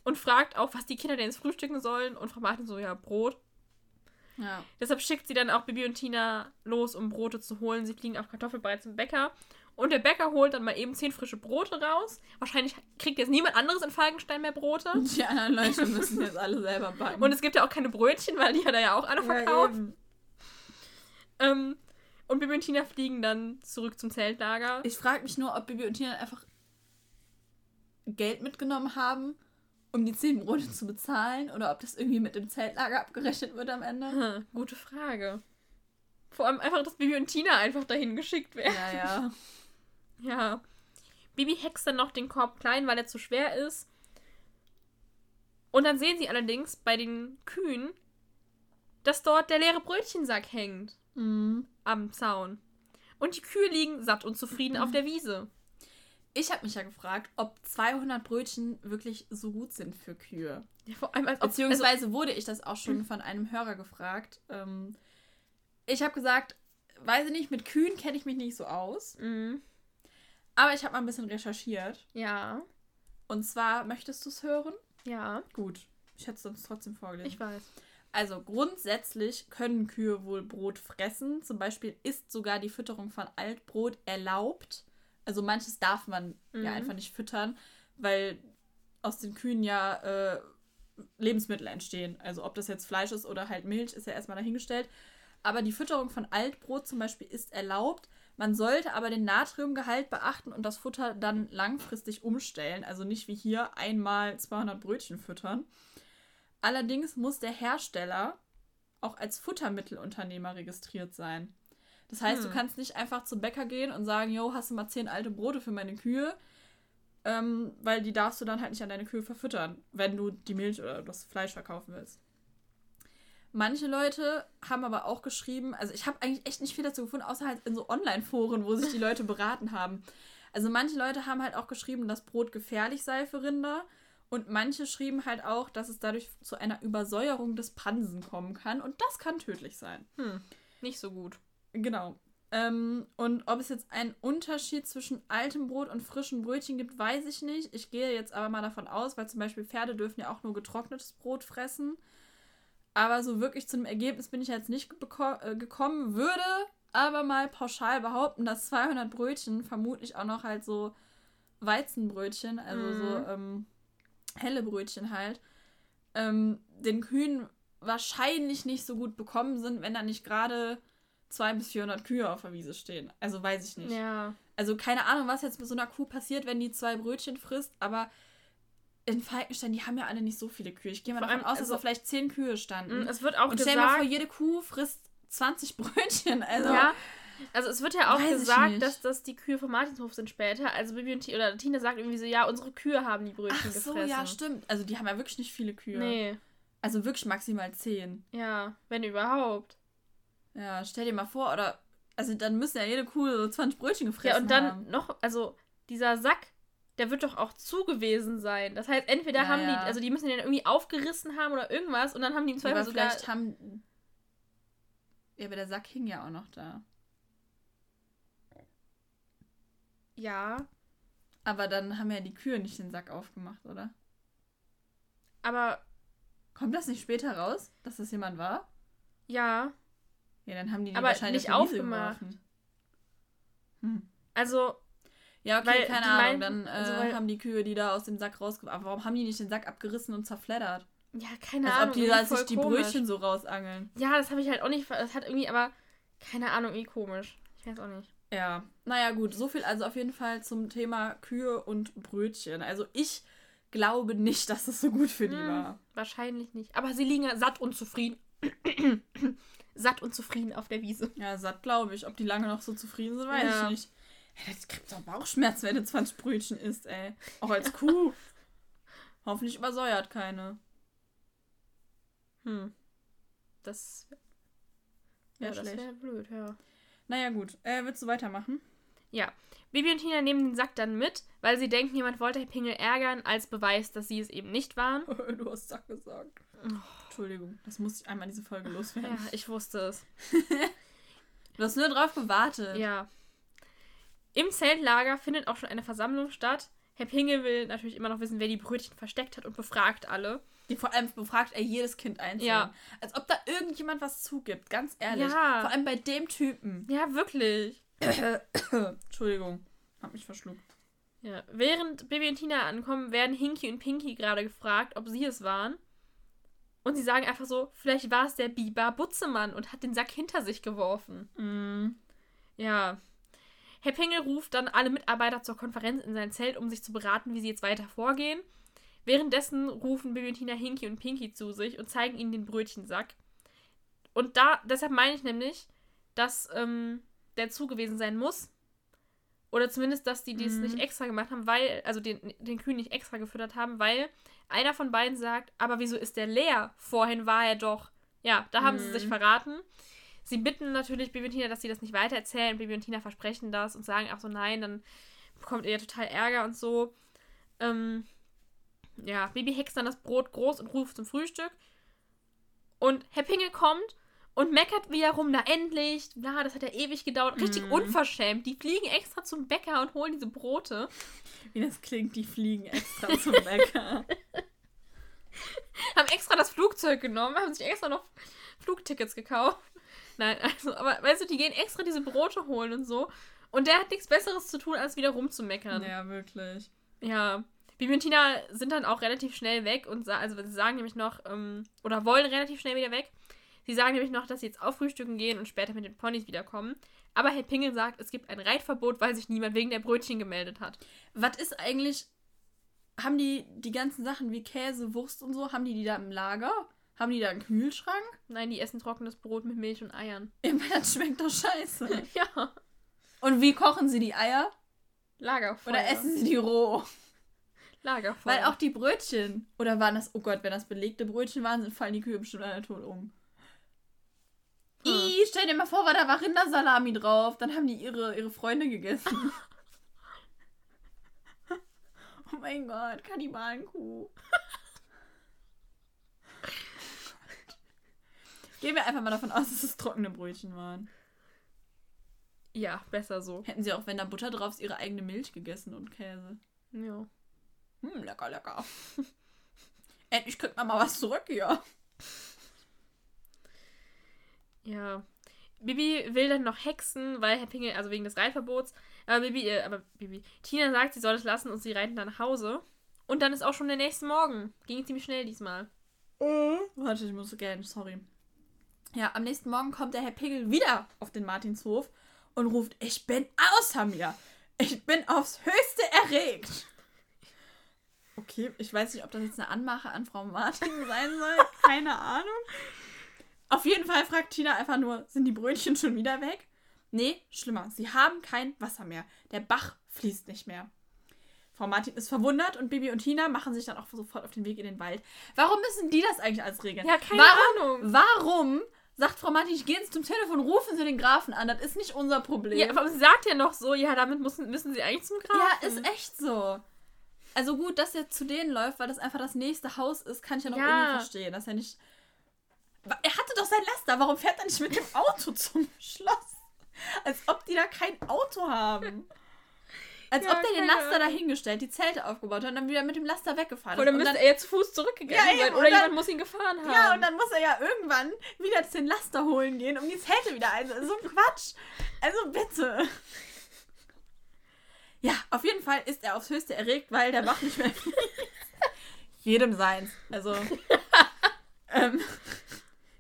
Und fragt auch, was die Kinder denn jetzt frühstücken sollen. Und Frau Martin so, ja, Brot. Ja. Deshalb schickt sie dann auch Bibi und Tina los, um Brote zu holen. Sie fliegen auf Kartoffelbrei zum Bäcker. Und der Bäcker holt dann mal eben zehn frische Brote raus. Wahrscheinlich kriegt jetzt niemand anderes in Falkenstein mehr Brote. Die anderen Leute müssen jetzt alle selber backen. Und es gibt ja auch keine Brötchen, weil die hat er ja auch alle verkauft. eben. Ähm, und Bibi und Tina fliegen dann zurück zum Zeltlager. Ich frage mich nur, ob Bibi und Tina einfach Geld mitgenommen haben, um die 10 Brote zu bezahlen, oder ob das irgendwie mit dem Zeltlager abgerechnet wird am Ende. Hm, gute Frage. Vor allem einfach, dass Bibi und Tina einfach dahin geschickt werden. Ja, ja. Ja. Bibi hext dann noch den Korb klein, weil er zu schwer ist. Und dann sehen sie allerdings bei den Kühen, dass dort der leere Brötchensack hängt Mhm. am Zaun. Und die Kühe liegen satt und zufrieden auf der Wiese. Ich habe mich ja gefragt, ob 200 Brötchen wirklich so gut sind für Kühe. Ja, vor allem als Beziehungsweise wurde ich das auch schon von einem Hörer gefragt. Ähm, ich habe gesagt, weiß ich nicht, mit Kühen kenne ich mich nicht so aus. Mhm. Aber ich habe mal ein bisschen recherchiert. Ja, Und zwar, möchtest du es hören? ja, Gut. Ich hätte es sonst trotzdem vorgelesen. ich weiß. Also grundsätzlich können Kühe wohl Brot fressen. Zum Beispiel ist sogar die Fütterung von Altbrot erlaubt. Also manches darf man Mhm. ja einfach nicht füttern, weil aus den Kühen ja äh, Lebensmittel entstehen. Also ob das jetzt Fleisch ist oder halt Milch, ist ja erstmal dahingestellt. Aber die Fütterung von Altbrot zum Beispiel ist erlaubt. Man sollte aber den Natriumgehalt beachten und das Futter dann langfristig umstellen. Also nicht wie hier einmal 200 Brötchen füttern. Allerdings muss der Hersteller auch als Futtermittelunternehmer registriert sein. Das heißt, Hm. du kannst nicht einfach zum Bäcker gehen und sagen, yo, hast du mal zehn alte Brote für meine Kühe? Ähm, weil die darfst du dann halt nicht an deine Kühe verfüttern, wenn du die Milch oder das Fleisch verkaufen willst. Manche Leute haben aber auch geschrieben, also ich habe eigentlich echt nicht viel dazu gefunden, außer halt in so Online-Foren, wo sich die Leute beraten haben. Also manche Leute haben halt auch geschrieben, dass Brot gefährlich sei für Rinder. Und manche schrieben halt auch, dass es dadurch zu einer Übersäuerung des Pansen kommen kann. Und das kann tödlich sein. Hm, nicht so gut. Genau. Ähm, und ob es jetzt einen Unterschied zwischen altem Brot und frischen Brötchen gibt, weiß ich nicht. Ich gehe jetzt aber mal davon aus, weil zum Beispiel Pferde dürfen ja auch nur getrocknetes Brot fressen. Aber so wirklich zu einem Ergebnis bin ich jetzt nicht äh, gekommen. Würde aber mal pauschal behaupten, dass 200 Brötchen vermutlich auch noch halt so Weizenbrötchen, also mhm. so ähm, helle Brötchen halt, ähm, den Kühen wahrscheinlich nicht so gut bekommen sind, wenn da nicht gerade 200 bis 400 Kühe auf der Wiese stehen. Also weiß ich nicht. Ja. Also keine Ahnung, was jetzt mit so einer Kuh passiert, wenn die zwei Brötchen frisst, aber in Falkenstein, die haben ja alle nicht so viele Kühe. Ich gehe mal Vor davon aus, dass also, da vielleicht 10 Kühe standen. Mm, es wird auch Und stell gesagt, dir mal vor, jede Kuh frisst 20 Brötchen. Also, ja. Also es wird ja auch gesagt, dass das die Kühe vom Martinshof sind später. Also Bibi und Tina, oder Tina sagt irgendwie so, ja, unsere Kühe haben die Brötchen Ach so, gefressen. ja, stimmt. Also die haben ja wirklich nicht viele Kühe. Nee. Also wirklich maximal 10. Ja, wenn überhaupt. Ja, stell dir mal vor, oder. Also dann müssen ja jede Kuh so 20 Brötchen gefressen haben. Ja, und dann haben. noch, also dieser Sack, der wird doch auch zu gewesen sein. Das heißt, entweder ja, haben die, also die müssen den irgendwie aufgerissen haben oder irgendwas und dann haben die im Zweifel ja, sogar... vielleicht haben... Ja, aber der Sack hing ja auch noch da. Ja. Aber dann haben ja die Kühe nicht den Sack aufgemacht, oder? Aber... Kommt das nicht später raus, dass das jemand war? Ja. Ja, dann haben die, die aber wahrscheinlich nicht aufgemacht. Hm. Also, ja, okay, weil keine Ahnung. Meinten, dann äh, also, haben die Kühe die da aus dem Sack rausgebracht. Aber warum haben die nicht den Sack abgerissen und zerfleddert? Ja, keine Als Ahnung. Als ob die da sich die komisch. Brötchen so rausangeln. Ja, das habe ich halt auch nicht. Das hat irgendwie, aber keine Ahnung, wie komisch. Ich weiß auch nicht. Ja, naja, gut. So viel also auf jeden Fall zum Thema Kühe und Brötchen. Also ich glaube nicht, dass das so gut für die hm, war. Wahrscheinlich nicht. Aber sie liegen satt und zufrieden. satt und zufrieden auf der Wiese. Ja, satt glaube ich. Ob die lange noch so zufrieden sind, weiß ja. ich nicht. Das kriegt doch Bauchschmerzen, wenn du 20 Brötchen isst, ey. Auch als Kuh. Hoffentlich übersäuert keine. Hm. Das wäre ja, das wäre blöd, ja. Naja, gut. Äh, willst du weitermachen? Ja. Bibi und Tina nehmen den Sack dann mit, weil sie denken, jemand wollte Herr Pingel ärgern, als Beweis, dass sie es eben nicht waren. du hast Sack gesagt. Oh. Entschuldigung, das musste ich einmal diese Folge loswerden. Ja, ich wusste es. du hast nur drauf gewartet. Ja. Im Zeltlager findet auch schon eine Versammlung statt. Herr Pingel will natürlich immer noch wissen, wer die Brötchen versteckt hat und befragt alle. Die vor allem befragt er jedes Kind einzeln. Ja. Als ob da irgendjemand was zugibt, ganz ehrlich. Ja. Vor allem bei dem Typen. Ja, wirklich. Entschuldigung, hab mich verschluckt. Ja. Während Baby und Tina ankommen, werden Hinky und Pinky gerade gefragt, ob sie es waren. Und sie sagen einfach so, vielleicht war es der Biber Butzemann und hat den Sack hinter sich geworfen. Mm. Ja. Herr Pengel ruft dann alle Mitarbeiter zur Konferenz in sein Zelt, um sich zu beraten, wie sie jetzt weiter vorgehen. Währenddessen rufen Bibi und Tina Hinky und Pinky zu sich und zeigen ihnen den Brötchensack. Und da, deshalb meine ich nämlich, dass ähm, der zugewiesen sein muss. Oder zumindest, dass die dies mhm. nicht extra gemacht haben, weil, also den, den Kühen nicht extra gefüttert haben, weil einer von beiden sagt, aber wieso ist der leer? Vorhin war er doch. Ja, da haben mhm. sie sich mhm. verraten. Sie bitten natürlich Bibi und Tina, dass sie das nicht weitererzählen. Bibi und Tina versprechen das und sagen auch so, nein, dann bekommt ihr total Ärger und so. Ähm, ja, Bibi hext dann das Brot groß und ruft zum Frühstück. Und Herr Pingel kommt und meckert wiederum, na endlich, na, das hat ja ewig gedauert. Richtig mm. unverschämt. Die fliegen extra zum Bäcker und holen diese Brote. Wie das klingt, die fliegen extra zum Bäcker. haben extra das Flugzeug genommen, haben sich extra noch Flugtickets gekauft. Nein, also, aber weißt du, die gehen extra diese Brote holen und so. Und der hat nichts Besseres zu tun, als wieder rumzumeckern. Ja, wirklich. Ja. Bibi und Tina sind dann auch relativ schnell weg und also sie sagen nämlich noch, ähm, oder wollen relativ schnell wieder weg. Sie sagen nämlich noch, dass sie jetzt auffrühstücken gehen und später mit den Ponys wiederkommen. Aber Herr Pingel sagt, es gibt ein Reitverbot, weil sich niemand wegen der Brötchen gemeldet hat. Was ist eigentlich. Haben die die ganzen Sachen wie Käse, Wurst und so, haben die die da im Lager? Haben die da einen Kühlschrank? Nein, die essen trockenes Brot mit Milch und Eiern. Ja, das schmeckt doch scheiße. ja. Und wie kochen sie die Eier? Lagerfeuer. Oder essen sie die roh? Lagerfeuer. Weil auch die Brötchen. Oder waren das, oh Gott, wenn das belegte Brötchen waren, fallen die Kühe bestimmt alle tot um. Hm. I, stell dir mal vor, war da war Rindersalami drauf. Dann haben die ihre, ihre Freunde gegessen. oh mein Gott, Kannibalenkuh. Gehen wir einfach mal davon aus, dass es trockene Brötchen waren. Ja, besser so. Hätten sie auch, wenn da Butter drauf ist, ihre eigene Milch gegessen und Käse. Ja. Hm, lecker, lecker. Endlich kriegt man mal was zurück hier. Ja. Bibi will dann noch hexen, weil Herr Pingel, also wegen des Reitverbots. Aber Bibi, äh, aber Bibi, Tina sagt, sie soll es lassen und sie reiten dann nach Hause. Und dann ist auch schon der nächste Morgen. Ging ziemlich schnell diesmal. Warte, ich muss gähnen, sorry. Ja, am nächsten Morgen kommt der Herr Pegel wieder auf den Martinshof und ruft, ich bin außer mir. Ich bin aufs Höchste erregt. Okay, ich weiß nicht, ob das jetzt eine Anmache an Frau Martin sein soll. Keine Ahnung. Auf jeden Fall fragt Tina einfach nur, sind die Brötchen schon wieder weg? Nee, schlimmer. Sie haben kein Wasser mehr. Der Bach fließt nicht mehr. Frau Martin ist verwundert und Bibi und Tina machen sich dann auch sofort auf den Weg in den Wald. Warum müssen die das eigentlich alles regeln? Ja, keine warum, Ahnung. Warum sagt Frau Martin, ich gehe jetzt zum Telefon, rufen Sie den Grafen an, das ist nicht unser Problem. Ja, aber sie sagt ja noch so, ja, damit müssen, müssen sie eigentlich zum Grafen. Ja, ist echt so. Also gut, dass er zu denen läuft, weil das einfach das nächste Haus ist, kann ich ja noch Ja. irgendwie verstehen. Dass er nicht. Er hatte doch sein Laster, warum fährt er nicht mit dem Auto zum Schloss? Als ob die da kein Auto haben. Als Ja, ob der den Laster Ahnung. dahingestellt, die Zelte aufgebaut hat und dann wieder mit dem Laster weggefahren Oder ist. Und müsste er jetzt zu Fuß zurückgegangen Ja, eben, sein. Oder dann- jemand muss ihn gefahren haben. ja, und dann muss er ja irgendwann wieder den Laster holen gehen, um die Zelte wieder ein. So ein Quatsch. Also bitte. Ja, auf jeden Fall ist er aufs Höchste erregt, weil der Bach nicht mehr fließt. Jedem seins. Also. ähm,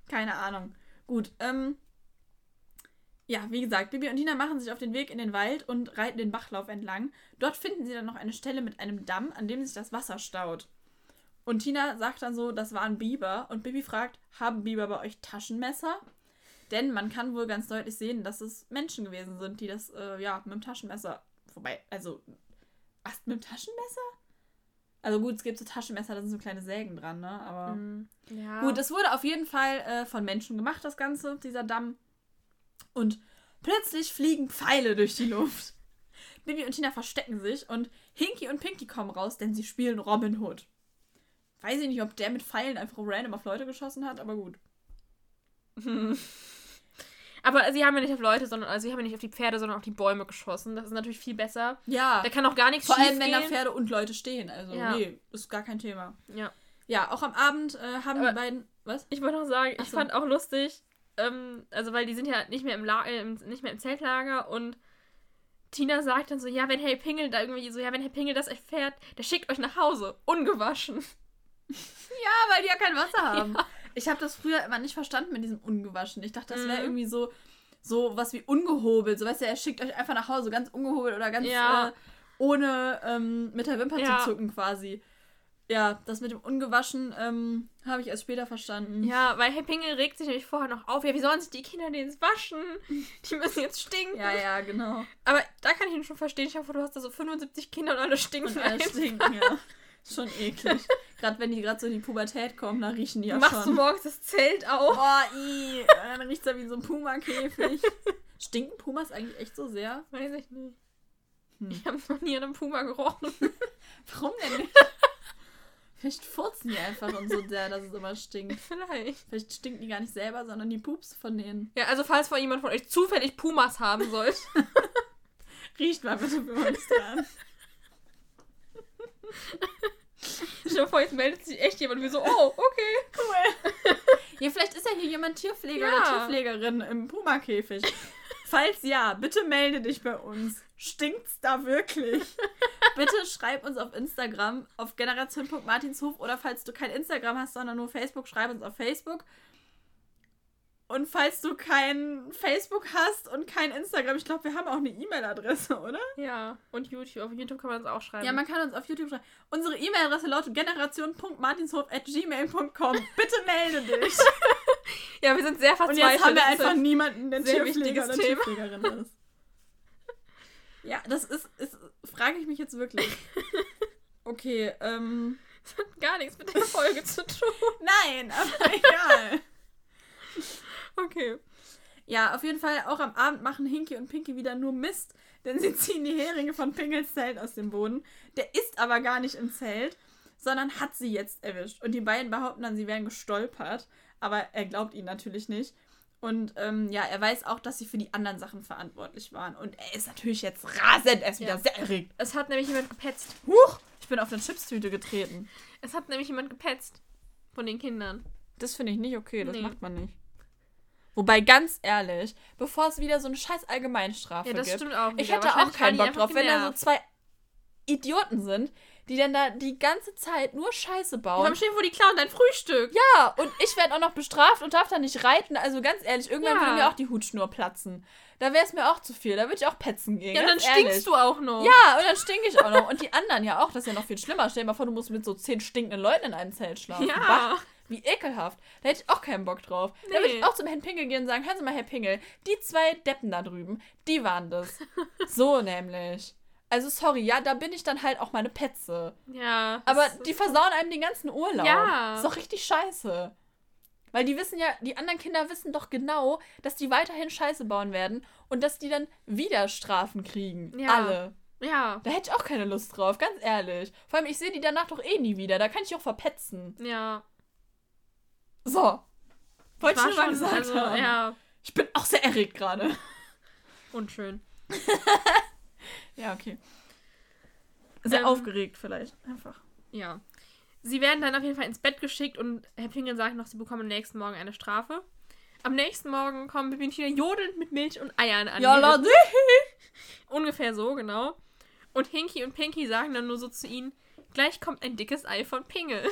keine Ahnung. Gut, ähm. Ja, wie gesagt, Bibi und Tina machen sich auf den Weg in den Wald und reiten den Bachlauf entlang. Dort finden sie dann noch eine Stelle mit einem Damm, an dem sich das Wasser staut. Und Tina sagt dann so, das waren Biber. Und Bibi fragt, haben Biber bei euch Taschenmesser? Denn man kann wohl ganz deutlich sehen, dass es Menschen gewesen sind, die das, äh, ja, mit dem Taschenmesser, vorbei, also, was, mit dem Taschenmesser? Also gut, es gibt so Taschenmesser, da sind so kleine Sägen dran, ne? Aber Mhm. Ja. gut, es wurde auf jeden Fall äh, von Menschen gemacht, das Ganze, dieser Damm. Und plötzlich fliegen Pfeile durch die Luft. Bibi und Tina verstecken sich und Hinky und Pinky kommen raus, denn sie spielen Robin Hood. Weiß ich nicht, ob der mit Pfeilen einfach random auf Leute geschossen hat, aber gut. Aber sie haben ja nicht auf Leute, sondern also sie haben ja nicht auf die Pferde, sondern auf die Bäume geschossen. Das ist natürlich viel besser. Ja, Da kann auch gar nichts vor allem, wenn da. Pferde und Leute stehen. Also, Ja. nee, ist gar kein Thema. Ja. Ja, auch am Abend äh, haben Aber- die beiden. Was? Ich wollte noch sagen, Ach ich so. fand auch lustig, ähm, also weil die sind ja nicht mehr im, La äh, nicht mehr im Zeltlager und Tina sagt dann so, ja, wenn Herr Pingel da irgendwie so, ja, wenn Herr Pingel das erfährt, der schickt euch nach Hause, ungewaschen. Ja, weil die ja kein Wasser haben. Ich habe das früher immer nicht verstanden mit diesem ungewaschen. Ich dachte, das wäre Mhm. irgendwie so, so was wie ungehobelt. So, weißt du, er schickt euch einfach nach Hause, ganz ungehobelt oder ganz Ja. äh, ohne ähm, mit der Wimper Ja. zu zucken quasi. Ja, das mit dem ungewaschen ähm, habe ich erst später verstanden. Ja, weil Herr Pingel regt sich nämlich vorher noch auf, ja, wie sollen sich die Kinder denn jetzt waschen? Die müssen jetzt stinken. ja, ja, genau. Aber da kann ich ihn schon verstehen. Ich hoffe, du hast da so 75 Kinder und alle stinken. Und alle stinken, ja. Ist Schon eklig. gerade wenn die gerade so in die Pubertät kommen, da riechen die ja Machst du schon. morgens das Zelt auf? Boah, i, dann riecht es wie so ein Puma-Käfig. Stinken Pumas eigentlich echt so sehr? Weiß ich nicht. Hm. Ich habe noch nie an einem Puma gerochen. Warum denn nicht? Vielleicht furzen die einfach und so sehr, dass es immer stinkt. Vielleicht. Vielleicht stinken die gar nicht selber, sondern die Pups von denen. Ja, also falls vor jemand von euch zufällig Pumas haben sollte. Riecht mal bitte für uns dran. Dir vor, jetzt meldet sich echt jemand und wir so, oh, okay. Cool. Ja, vielleicht ist ja hier jemand Tierpfleger Ja. oder Tierpflegerin im Puma-Käfig. Falls ja, bitte melde dich bei uns. Stinkt's da wirklich? bitte schreib uns auf Instagram auf generation.martinshof oder falls du kein Instagram hast, sondern nur Facebook, schreib uns auf Facebook. Und falls du kein Facebook hast und kein Instagram, ich glaube, wir haben auch eine E-Mail-Adresse, oder? Ja, und YouTube. Auf YouTube kann man es auch schreiben. Ja, man kann uns auf YouTube schreiben. Unsere E-Mail-Adresse lautet generation.martinshof.gmail.com. Bitte melde dich. ja, wir sind sehr Und verzweifelt. jetzt haben wir einfach ein- niemanden, der sehr Tierpfleger wichtiges oder Thema. Tierpflegerin ist. Ja, das ist, ist frage ich mich jetzt wirklich. Okay, ähm, Das hat gar nichts mit der Folge zu tun. nein, aber egal. Okay. Ja, auf jeden Fall, auch am Abend machen Hinky und Pinky wieder nur Mist, denn sie ziehen die Heringe von Pingels Zelt aus dem Boden. Der ist aber gar nicht im Zelt, sondern hat sie jetzt erwischt. Und die beiden behaupten dann, sie wären gestolpert, aber er glaubt ihnen natürlich nicht. Und ähm, ja, er weiß auch, dass sie für die anderen Sachen verantwortlich waren. Und er ist natürlich jetzt rasend. Er ist wieder Ja. sehr erregt. Es hat nämlich jemand gepetzt. Huch! Ich bin auf eine Chipstüte getreten. Es hat nämlich jemand gepetzt. Von den Kindern. Das finde ich nicht okay. Das Nee. macht man nicht. Wobei, ganz ehrlich, bevor es wieder so eine scheiß Allgemeinstrafe Ja, das gibt, stimmt auch. ich wieder. hätte auch keinen Bock drauf, einfach wenn da so genervt. zwei Idioten sind, die dann da die ganze Zeit nur Scheiße bauen. haben stehen vor die klauen dein Frühstück. Ja, und ich werde auch noch bestraft und darf da nicht reiten. Also ganz ehrlich, irgendwann Ja. würde mir auch die Hutschnur platzen. Da wäre es mir auch zu viel. Da würde ich auch petzen gehen. Ja, dann ganz stinkst ehrlich. du auch noch. Ja, und dann stink ich auch noch. Und die anderen ja auch. Das ist ja noch viel schlimmer. Stell dir mal vor, du musst mit so zehn stinkenden Leuten in einem Zelt schlafen. Bah, Ja. wie ekelhaft. Da hätte ich auch keinen Bock drauf. Da würde ich Nee. auch zum Herrn Pingel gehen und sagen, hören Sie mal, Herr Pingel, die zwei Deppen da drüben, die waren das. so nämlich. Also sorry, ja, da bin ich dann halt auch meine Petze. Ja. Aber die versauen einem den ganzen Urlaub. Ja. Ist doch richtig scheiße. Weil die wissen ja, die anderen Kinder wissen doch genau, dass die weiterhin Scheiße bauen werden und dass die dann wieder Strafen kriegen. Ja. Alle. Ja. Da hätte ich auch keine Lust drauf, ganz ehrlich. Vor allem, ich sehe die danach doch eh nie wieder. Da kann ich auch verpetzen. Ja. So. Wollte ich nur mal gesagt also, haben. ja. Ich bin auch sehr erregt gerade. Unschön. Ja, okay. Sehr Ähm, aufgeregt vielleicht. Einfach. Ja. Sie werden dann auf jeden Fall ins Bett geschickt und Herr Pingel sagt noch, sie bekommen am nächsten Morgen eine Strafe. Am nächsten Morgen kommen Bibi und Tina jodelnd mit Milch und Eiern an. Ja. Ungefähr so, genau. Und Hinky und Pinky sagen dann nur so zu ihnen, gleich kommt ein dickes Ei von Pingel.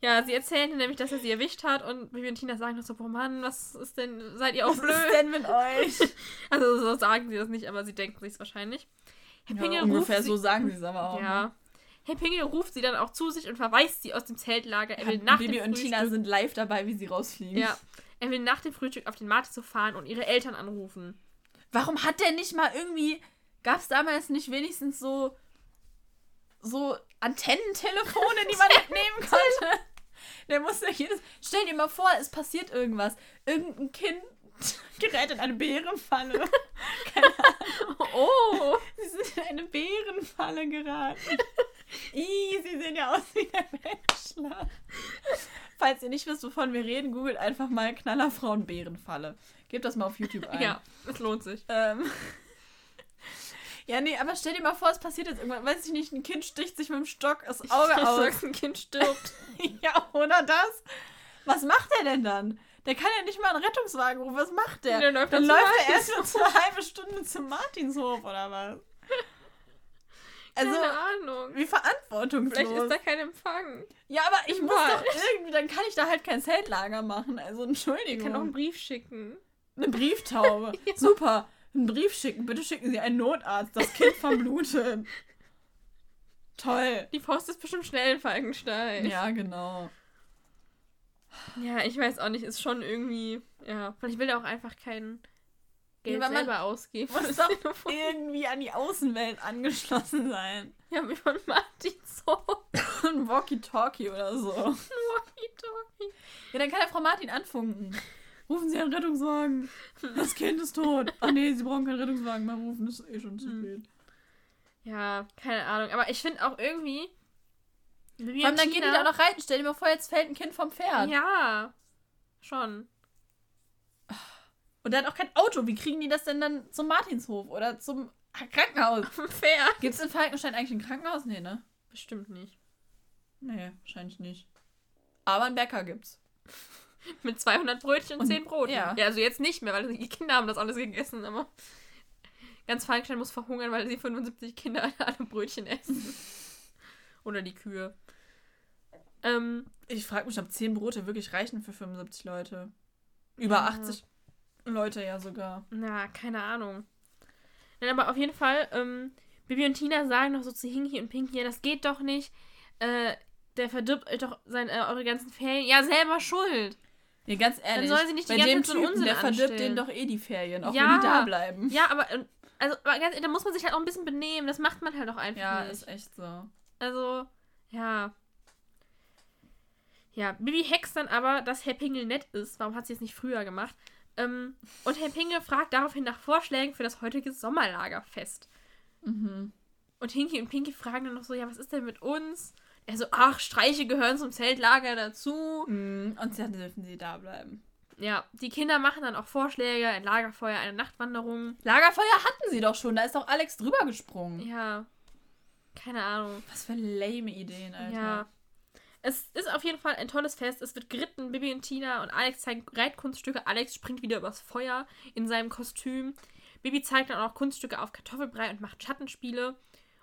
Ja, sie erzählen nämlich, dass er sie erwischt hat und Bibi und Tina sagen noch so, boah Mann, was ist denn, seid ihr auch Was blöd? ist denn mit euch? Also so sagen sie das nicht, aber sie denken sich's wahrscheinlich. Herr Pingel Ja, ruft ungefähr sie, so sagen sie es aber auch. Ja. Herr Pingel ruft sie dann auch zu sich und verweist sie aus dem Zeltlager. Er will nach Bibi dem und Frühstück, Tina sind live dabei, wie sie rausfliegen. ja, er will nach dem Frühstück auf den Markt zu fahren und ihre Eltern anrufen. Warum hat der nicht mal irgendwie. Gab es damals nicht wenigstens so. So Antennentelefone, die man mitnehmen konnte? Der musste jedes. Stell dir mal vor, es passiert irgendwas. Irgendein Kind gerät in eine Bärenfalle. Keine Ahnung. Oh! Sie sind in eine Bärenfalle geraten. Ih, sie sehen ja aus wie der Menschler. Falls ihr nicht wisst, wovon wir reden, googelt einfach mal Knallerfrauen Bärenfalle. Gebt das mal auf YouTube ein. Ja, es lohnt sich. Ähm. Ja, nee, aber stell dir mal vor, es passiert jetzt irgendwann, weiß ich nicht, ein Kind sticht sich mit dem Stock das Auge Du aus. sagst, ein Kind stirbt. ja, oder das? Was macht er denn dann? Der kann ja nicht mal einen Rettungswagen rufen. Was macht der? Der läuft dann läuft er erst so eine halbe Stunde zum Martinshof oder was? Also, Keine Ahnung. wie verantwortungslos. Vielleicht ist da kein Empfang. ja, aber ich muss doch irgendwie, dann kann ich da halt kein Zeltlager machen. Also, Ich Entschuldigung. kann auch einen Brief schicken. Eine Brieftaube. Ja. Super. Einen Brief schicken. Bitte schicken Sie einen Notarzt. Das Kind verblutet. Toll. Die Post ist bestimmt schnell in Falkenstein. Ja, genau. Ja, ich weiß auch nicht, ist schon irgendwie. Ja, vielleicht will er auch einfach kein Geld Ja, selber ausgeben. Muss doch irgendwie an die Außenwelt angeschlossen sein. Ja, wie von Martin so. Ein Walkie-Talkie oder so. Walkie-Talkie. Ja, dann kann der Frau Martin anfunken. Rufen Sie einen Rettungswagen. Das Kind ist tot. Ach nee, Sie brauchen keinen Rettungswagen mehr rufen. Das ist eh schon zu Hm. spät. Ja, keine Ahnung. Aber ich finde auch irgendwie. Bibi Vor allem und dann gehen die da noch reiten. Stell dir mal vor, jetzt fällt ein Kind vom Pferd. Ja. Schon. Und der hat auch kein Auto. Wie kriegen die das denn dann zum Martinshof oder zum Krankenhaus? Fair. Gibt es in Falkenstein eigentlich ein Krankenhaus? Nee, ne? Bestimmt nicht. Nee, wahrscheinlich nicht. Aber einen Bäcker gibt's. Mit 200 Brötchen und Und- 10 Broten. ja. ja, also jetzt nicht mehr, weil die Kinder haben das alles gegessen, aber ganz Falkenstein muss verhungern, weil sie 75 Kinder alle Brötchen essen. Oder die Kühe. Ähm, Ich frage mich, ob 10 Brote wirklich reichen für 75 Leute. Über Ja. 80 Leute ja sogar. na, keine Ahnung. Nein, aber auf jeden Fall, ähm, Bibi und Tina sagen noch so zu Hinky und Pinky, ja, das geht doch nicht. Äh, der verdirbt euch doch sein, äh, eure ganzen Ferien. Ja, selber schuld. Nee, ganz ehrlich. sollen sie nicht die bei ganze dem Zeit so Typen, Unsinn der verdirbt anstellen. denen doch eh die Ferien, auch Ja. wenn die da bleiben. Ja, aber, äh, also, ganz da muss man sich halt auch ein bisschen benehmen. Das macht man halt auch einfach Ja, nicht. ist echt so. Also, ja. Ja, Bibi hext dann aber, dass Herr Pingel nett ist. Warum hat sie es nicht früher gemacht? Ähm, und Herr Pingel fragt daraufhin nach Vorschlägen für das heutige Sommerlagerfest. Mhm. Und Hinky und Pinky fragen dann noch so, ja, was ist denn mit uns? Er so, ach, Streiche gehören zum Zeltlager dazu. Mhm. Und dann dürfen sie da bleiben. Ja, die Kinder machen dann auch Vorschläge, ein Lagerfeuer, eine Nachtwanderung. Lagerfeuer hatten sie doch schon, da ist doch Alex drüber gesprungen. Ja. Keine Ahnung. Was für lame Ideen, Alter. Ja. Es ist auf jeden Fall ein tolles Fest. Es wird geritten. Bibi und Tina und Alex zeigen Reitkunststücke. Alex springt wieder übers Feuer in seinem Kostüm. Bibi zeigt dann auch Kunststücke auf Kartoffelbrei und macht Schattenspiele.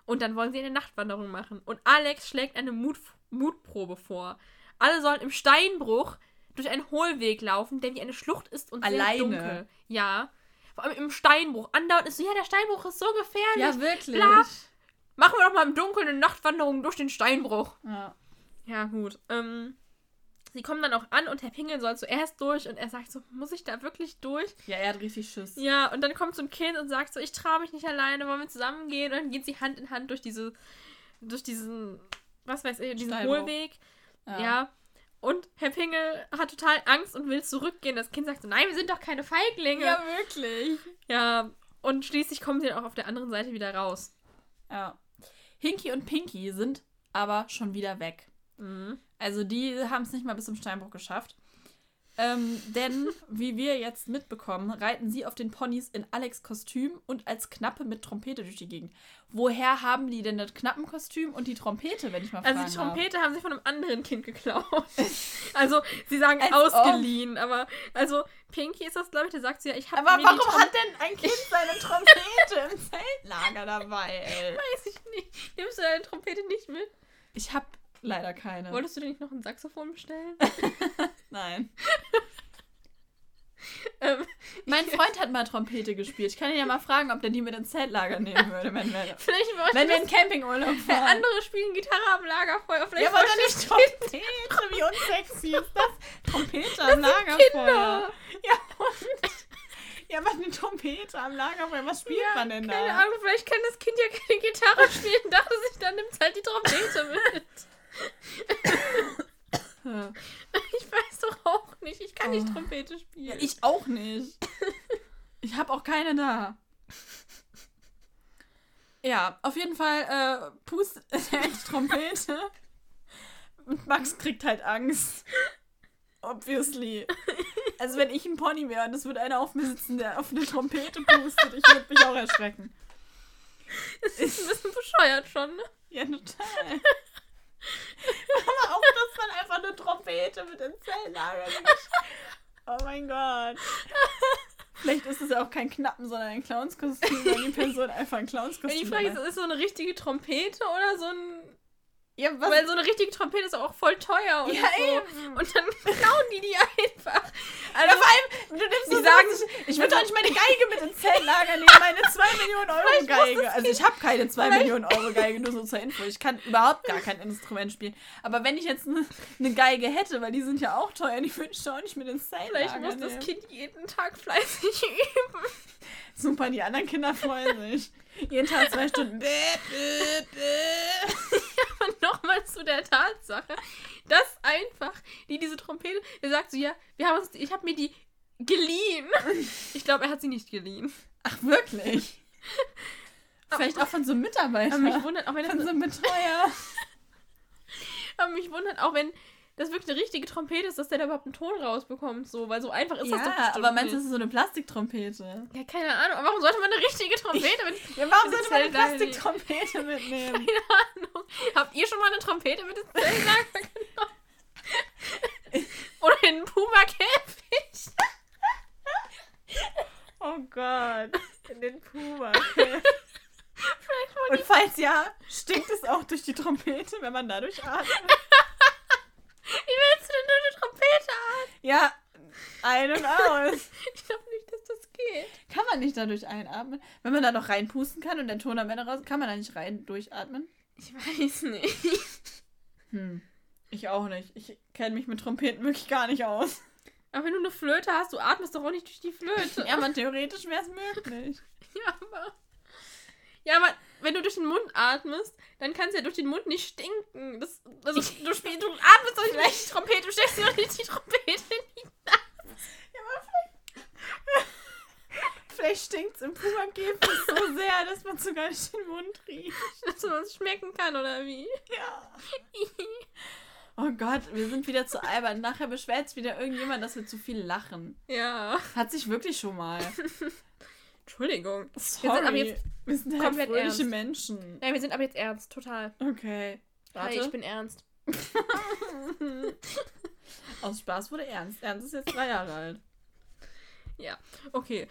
Und dann wollen sie eine Nachtwanderung machen. Und Alex schlägt eine Mut Mutprobe vor. Alle sollen im Steinbruch durch einen Hohlweg laufen, der wie eine Schlucht ist und Alleine? sehr dunkel. Ja. Vor allem im Steinbruch. Andauernd ist so, ja, der Steinbruch ist so gefährlich. Ja, wirklich. Bla. Machen wir doch mal im Dunkeln eine Nachtwanderung durch den Steinbruch. Ja. Ja, gut. Ähm, sie kommen dann auch an und Herr Pingel soll zuerst durch und er sagt so, muss ich da wirklich durch? ja, er hat richtig Schiss. Ja, und dann kommt so ein Kind und sagt so, ich traue mich nicht alleine, wollen wir zusammengehen? Und dann gehen sie Hand in Hand durch diese, durch diesen, was weiß ich, diesen Steinbruch. Hohlweg. Ja. Und Herr Pingel hat total Angst und will zurückgehen. Das Kind sagt so, nein, wir sind doch keine Feiglinge. Ja, wirklich. ja. Und schließlich kommen sie dann auch auf der anderen Seite wieder raus. Ja. Hinky und Pinky sind aber schon wieder weg. Mhm. Also die haben es nicht mal bis zum Steinbruch geschafft. Ähm, denn, wie wir jetzt mitbekommen, reiten sie auf den Ponys in Alex Kostüm und als Knappe mit Trompete durch die Gegend. Woher haben die denn das Knappenkostüm und die Trompete, wenn ich mal fragen Also die? Trompete haben sie von einem anderen Kind geklaut. also sie sagen Als ausgeliehen, aber also Pinky ist das, glaube ich, der sagt sie ja, ich habe Aber warum hat denn ein Kind seine Trompete im Zeltlager dabei, ey? Weiß ich nicht. Nimmst du deine Trompete nicht mit? Ich hab leider keine. Wolltest du dir nicht noch ein Saxophon bestellen? Nein. ähm, Mein Freund hat mal Trompete gespielt. Ich kann ihn ja mal fragen, ob der die mit ins Zeltlager nehmen würde, wenn wir, vielleicht wenn wir das- in Campingurlaub Weil fahren. andere spielen Gitarre am Lagerfeuer. Vielleicht Ja, aber das nicht Trompete. Wie unsexy ist das? Trompete am Lagerfeuer. Kinder. Ja, und? Ja, aber eine Trompete am Lagerfeuer. Was spielt Ja, man denn keine da? Ahnung, vielleicht kann das Kind ja keine Gitarre spielen, dachte sich, dann nimmt halt die Trompete mit. Ich weiß doch auch nicht, ich kann nicht Oh. Trompete spielen. Ja, ich auch nicht. Ich habe auch keine da. Ja, auf jeden Fall äh, pustet er in die Trompete. Und Max kriegt halt Angst. Obviously. Also wenn ich ein Pony wäre und es würde einer auf mir sitzen, der auf eine Trompete pustet, ich würde mich auch erschrecken. Das ist ein bisschen bescheuert schon, ne? Ja, total. Aber auch, dass man einfach eine Trompete mit ins Zelllager. Oh mein Gott. Vielleicht ist es ja auch kein Knappen, sondern ein Clownskostüm, wenn die Person einfach ein Clownskostüm die Frage ist, ist es so eine richtige Trompete oder so ein. Ja, was? Weil so eine richtige Trompete ist auch voll teuer und Ja, so. eben. Und dann klauen die die einfach. ja, Also, vor allem, du nimmst die so sagen- sagen, ich würde doch nicht meine Geige mit ins Zeltlager nehmen, meine 2 Millionen Euro Geige. Also ich habe keine 2 Vielleicht- Millionen Euro Geige, nur so zur Info. Ich kann überhaupt gar kein Instrument spielen. Aber wenn ich jetzt eine ne Geige hätte, weil die sind ja auch teuer, die würde ich doch auch nicht mit ins Zeltlager vielleicht muss das. Kind jeden Tag fleißig üben. Super, die anderen Kinder freuen sich. Jeden Tag zwei Stunden. Bäh, bäh, bäh. Aber nochmal zu der Tatsache, dass einfach die diese Trompete, der sagt so, ja, wir haben uns, ich habe mir die geliehen. Ich glaube, er hat sie nicht geliehen. Ach, wirklich? Vielleicht auch von so einem Mitarbeiter. Aber mich wundert auch, wenn von das, so einem Betreuer. aber mich wundert auch, wenn das wirklich eine richtige Trompete ist, dass der da überhaupt einen Ton rausbekommt, so, weil so einfach ist das doch Ja, aber meinst du, das ist so eine Plastiktrompete? Ja, keine Ahnung. Aber warum sollte man eine richtige Trompete mit... Ja, warum sollte man eine Plastiktrompete mitnehmen? Keine Ahnung. Habt ihr schon mal eine Trompete mit ins Zeltlager genommen? Oder in einen Puma-Käfig? Oh Gott. In den Puma. Vielleicht wollen Und falls ja, stinkt es auch durch die Trompete, wenn man dadurch atmet? Wie willst du denn nur eine Trompete an? Ja, ein und aus. Ich glaube nicht, dass das geht. Kann man nicht dadurch einatmen? Wenn man da noch reinpusten kann und der Ton am Ende raus, kann man da nicht rein durchatmen? Ich weiß nicht. Hm. Ich auch nicht. Ich kenne mich mit Trompeten wirklich gar nicht aus. Aber wenn du eine Flöte hast, du atmest doch auch nicht durch die Flöte. Ja, man, theoretisch wäre es möglich. Ja, aber. Ja, aber wenn du durch den Mund atmest, dann kann es ja durch den Mund nicht stinken. Das, also, du, spiel, du atmest doch nicht durch die Trompete, du steckst dir doch nicht die Trompete in die Ja, aber vielleicht. Vielleicht stinkt es im Puma-Käfig so sehr, dass man sogar nicht den Mund riecht. dass man es schmecken kann, oder wie? Ja. Oh Gott, wir sind wieder zu albern. Nachher beschwert wieder irgendjemand, dass wir zu viel lachen. Ja. Hat sich wirklich schon mal. Entschuldigung. Sorry. Wir sind aber jetzt wir sind halt komplett ernst. Menschen. Nein, wir sind aber jetzt ernst, total. Okay. Warte. Hi, ich bin ernst. Aus Spaß wurde Ernst. Ernst ist jetzt drei Jahre alt. Ja, okay.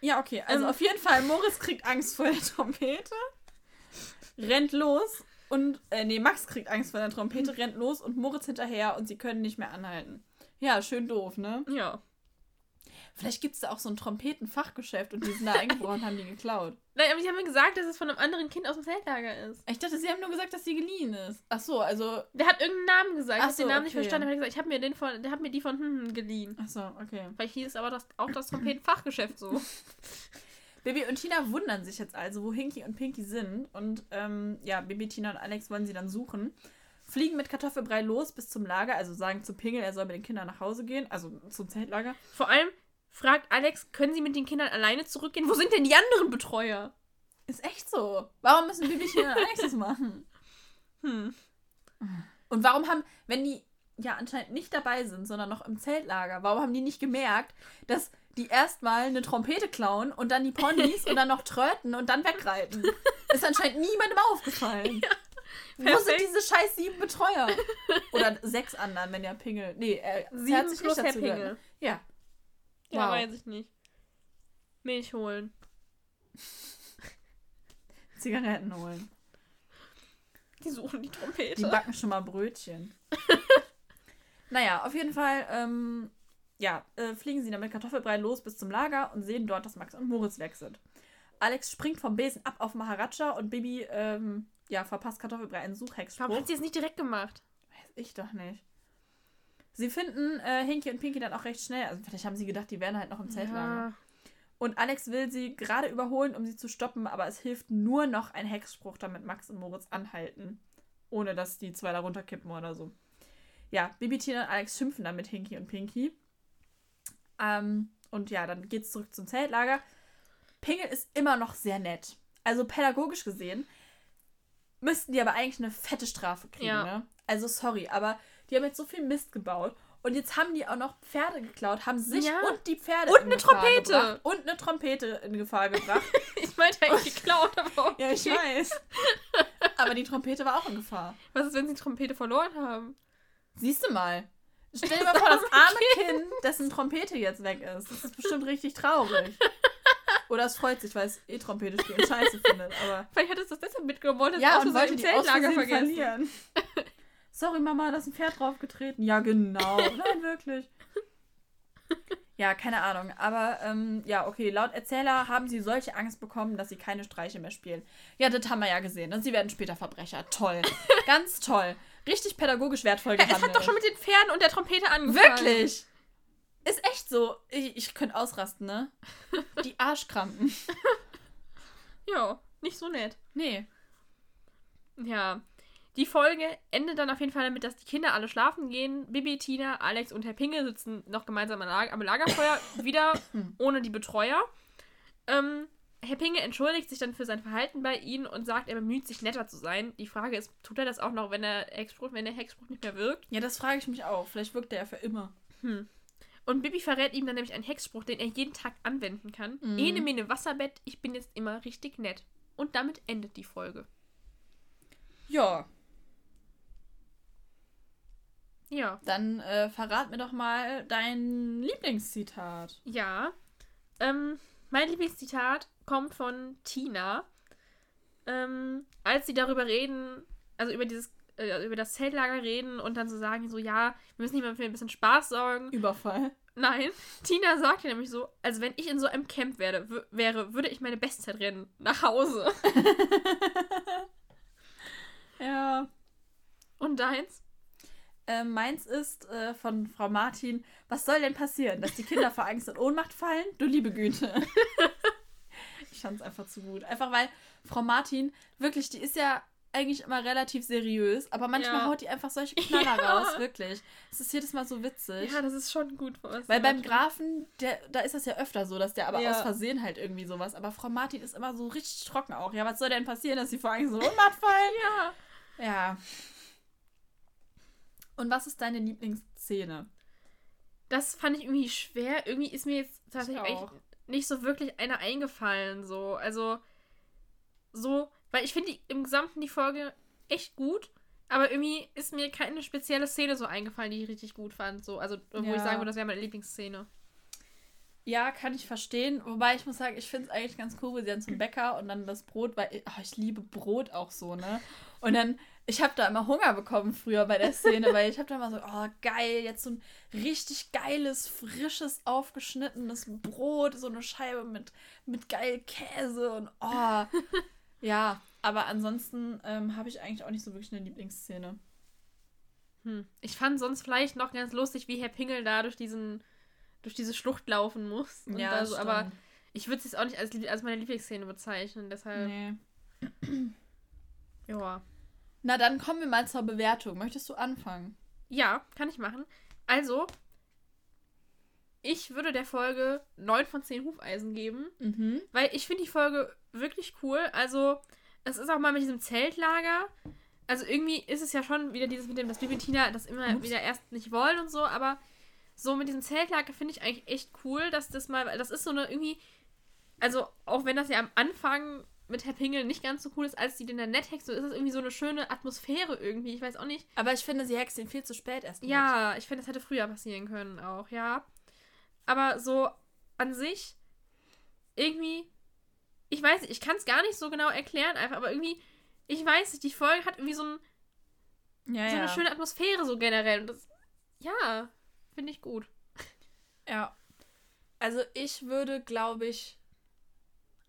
Ja, okay. Also Ähm. auf jeden Fall, Moritz kriegt Angst vor der Trompete, rennt los und, äh, nee, Max kriegt Angst vor der Trompete, rennt los und Moritz hinterher und sie können nicht mehr anhalten. Ja, schön doof, ne? Ja. Vielleicht gibt es da auch so ein Trompetenfachgeschäft und die sind da eingebrochen und haben die geklaut. Nein, aber die haben mir gesagt, dass es von einem anderen Kind aus dem Zeltlager ist. Ich dachte, sie haben nur gesagt, dass sie geliehen ist. Ach so, also. Der hat irgendeinen Namen gesagt. Ich Ach hab den so, Namen nicht okay. verstanden. Aber er hat gesagt, ich habe mir den von, der hat mir die von hm, geliehen. Ach so, okay. Vielleicht hieß aber das, auch das Trompetenfachgeschäft so. Bibi und Tina wundern sich jetzt also, wo Hinky und Pinky sind. Und ähm, ja, Bibi, Tina und Alex wollen sie dann suchen. Fliegen mit Kartoffelbrei los bis zum Lager, also sagen zu Pingel, er soll mit den Kindern nach Hause gehen, also zum Zeltlager. Vor allem fragt Alex, können sie mit den Kindern alleine zurückgehen? Wo sind denn die anderen Betreuer? Ist echt so. Warum müssen Bibi, Tina und Alex das machen? Hm. Und warum haben, wenn die ja anscheinend nicht dabei sind, sondern noch im Zeltlager, warum haben die nicht gemerkt, dass die erstmal eine Trompete klauen und dann die Ponys und dann noch tröten und dann wegreiten? Ist anscheinend niemandem aufgefallen. Wo sind perfekt. diese scheiß sieben Betreuer? Oder sechs anderen, wenn der Pingel. Nee, er Sieben hat sich plus nicht dazu Pingel. Ja. Ja, Wow. weiß ich nicht. Milch holen. Zigaretten holen. Die suchen die Die Trompete. backen schon mal Brötchen. naja, auf jeden Fall, ähm, ja, äh, fliegen sie dann mit Kartoffelbrei los bis zum Lager und sehen dort, dass Max und Moritz weg sind. Alex springt vom Besen ab auf Maharaja und Bibi, ähm, ja, verpasst Kartoffelbrei einen Suchhexspruch. Warum hat sie es nicht direkt gemacht? Weiß ich doch nicht. Sie finden äh, Hinky und Pinky dann auch recht schnell. Also vielleicht haben sie gedacht, die wären halt noch im Zeltlager. Ja. Und Alex will sie gerade überholen, um sie zu stoppen, aber es hilft nur noch ein Hexspruch, damit Max und Moritz anhalten. Ohne dass die zwei da runterkippen oder so. Ja, Bibi, Tina und Alex schimpfen dann mit Hinky und Pinky. Ähm, und ja, dann geht's zurück zum Zeltlager. Pingel ist immer noch sehr nett. Also pädagogisch gesehen müssten die aber eigentlich eine fette Strafe kriegen, Ja. ne? Also sorry, aber die haben jetzt so viel Mist gebaut. Und jetzt haben die auch noch Pferde geklaut, haben sich Ja. und die Pferde Und in eine Gefahr Trompete. gebracht. Und eine Trompete in Gefahr gebracht. Ich meinte eigentlich geklaut, aber okay. ja, ich weiß. Aber die Trompete war auch in Gefahr. Was ist, wenn sie die Trompete verloren haben? Siehst du mal. Stell dir mal vor, das arme Kind, dessen Trompete jetzt weg ist. Das ist bestimmt richtig traurig. Oder es freut sich, weil es eh Trompete spielen scheiße findet. Aber Vielleicht hat es das deshalb mitgenommen, wollte es ja, auch so im Zeltlager vergessen. verlieren. Sorry, Mama, da ist ein Pferd draufgetreten. Ja, genau. Nein, wirklich. Ja, keine Ahnung. Aber ähm, ja, okay, laut Erzähler haben sie solche Angst bekommen, dass sie keine Streiche mehr spielen. Ja, das haben wir ja gesehen. Und sie werden später Verbrecher. Toll. Ganz toll. Richtig pädagogisch wertvoll Ja, gehandelt. es hat doch schon mit den Pferden und der Trompete angefangen. Wirklich? Ist echt so. Ich, ich könnte ausrasten, ne? Die Arschkrampen. Ja, nicht so nett. Nee. Ja. Die Folge endet dann auf jeden Fall damit, dass die Kinder alle schlafen gehen. Bibi, Tina, Alex und Herr Pinge sitzen noch gemeinsam am Lager- am Lagerfeuer, wieder ohne die Betreuer. Ähm, Herr Pinge entschuldigt sich dann für sein Verhalten bei ihnen und sagt, er bemüht sich netter zu sein. Die Frage ist, tut er das auch noch, wenn der Hexspruch, wenn der Hexspruch nicht mehr wirkt? Ja, das frage ich mich auch. Vielleicht wirkt der ja für immer. Und Bibi verrät ihm dann nämlich einen Hexspruch, den er jeden Tag anwenden kann. Mhm. Ene, mene, Wasserbett, ich bin jetzt immer richtig nett. Und damit endet die Folge. Ja. Ja. Dann äh, verrat mir doch mal dein Lieblingszitat. Ja. Ähm, mein Lieblingszitat kommt von Tina. Ähm, als sie darüber reden, also über dieses, äh, über das Zeltlager reden und dann so sagen, so, ja, wir müssen hier mal für ein bisschen Spaß sorgen. Überfall. Nein, Tina sagte nämlich so, also wenn ich in so einem Camp werde, wäre, würde ich meine Bestzeit rennen nach Hause. Ja. Und deins? Äh, meins ist äh, von Frau Martin. Was soll denn passieren? Dass die Kinder vor Angst und Ohnmacht fallen? Du liebe Güte. ich fand es einfach zu gut. Einfach weil Frau Martin, wirklich, die ist ja eigentlich immer relativ seriös, aber manchmal Ja. haut die einfach solche Knaller Ja. raus, wirklich. Es ist jedes Mal so witzig. Ja, das ist schon gut. was Weil beim. Grafen, der, da ist das ja öfter so, dass der aber Ja. aus Versehen halt irgendwie sowas. Aber Frau Martin ist immer so richtig trocken auch. Ja, was soll denn passieren, dass sie vor Angst und Ohnmacht fallen? Ja. Ja. Und was ist deine Lieblingsszene? Das fand ich irgendwie schwer. Irgendwie ist mir jetzt tatsächlich nicht so wirklich eine eingefallen. So, also so, weil ich finde im Gesamten die Folge echt gut. Aber irgendwie ist mir keine spezielle Szene so eingefallen, die ich richtig gut fand. So, also wo Ja. ich sagen würde, das wäre meine Lieblingsszene. Ja, kann ich verstehen. Wobei ich muss sagen, ich finde es eigentlich ganz cool, wie sie dann zum Bäcker und dann das Brot, weil oh, ich liebe Brot auch so, ne? Und dann, ich habe da immer Hunger bekommen früher bei der Szene, weil ich habe da immer so, oh geil, jetzt so ein richtig geiles, frisches, aufgeschnittenes Brot, so eine Scheibe mit, mit geil Käse und oh. Ja, aber ansonsten ähm, habe ich eigentlich auch nicht so wirklich eine Lieblingsszene. Hm. Ich fand sonst vielleicht noch ganz lustig, wie Herr Pingel da durch diesen durch diese Schlucht laufen muss. Und da so, aber ich würde es jetzt auch nicht als, als meine Lieblingsszene bezeichnen. Deshalb, Nee. ja. Na, dann kommen wir mal zur Bewertung. Möchtest du anfangen? Ja, kann ich machen. Also, ich würde der Folge 9 von 10 Hufeisen geben, Mhm. weil ich finde die Folge wirklich cool. Also, es ist auch mal mit diesem Zeltlager. Also, irgendwie ist es ja schon wieder dieses mit dem, dass Bibi und Tina das immer Ups. wieder erst nicht wollen und so, aber so mit diesem Zeltlager finde ich eigentlich echt cool, dass das mal, weil das ist so eine irgendwie, also, auch wenn das ja am Anfang mit Herr Pingel nicht ganz so cool ist, als die den dann nett hext, so ist es irgendwie so eine schöne Atmosphäre irgendwie. Ich weiß auch nicht. Aber ich finde, sie hext ihn viel zu spät erst. mit. Ja, ich finde, das hätte früher passieren können auch, ja. Aber so an sich, irgendwie, ich weiß nicht, ich kann es gar nicht so genau erklären, einfach, aber irgendwie, ich weiß nicht, die Folge hat irgendwie so, ein, ja, so ja. eine schöne Atmosphäre so generell. Und das, ja, finde ich gut. Ja. Also ich würde, glaube ich,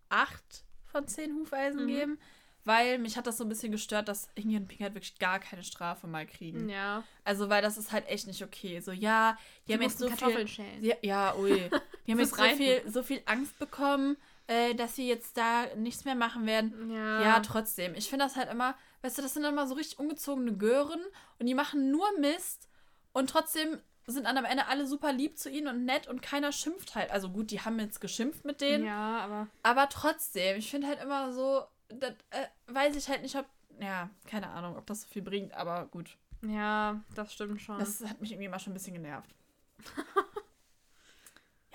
acht von zehn Hufeisen Mhm. geben, weil mich hat das so ein bisschen gestört, dass Inge und Pink halt wirklich gar keine Strafe mal kriegen. Ja. Also, weil das ist halt echt nicht okay. So, ja, die haben jetzt so Kartoffeln viel... schälen. Ja, ja, ui. Die haben jetzt so viel, so viel Angst bekommen, äh, dass sie jetzt da nichts mehr machen werden. Ja. Ja, trotzdem. Ich finde das halt immer, weißt du, das sind immer so richtig ungezogene Gören und die machen nur Mist und trotzdem sind dann am Ende alle super lieb zu ihnen und nett und keiner schimpft halt. Also gut, die haben jetzt geschimpft mit denen, Ja, aber. aber trotzdem, ich finde halt immer so, das äh, weiß ich halt nicht, ob, ja, keine Ahnung, ob das so viel bringt, aber gut. Ja, das stimmt schon. Das hat mich irgendwie immer schon ein bisschen genervt.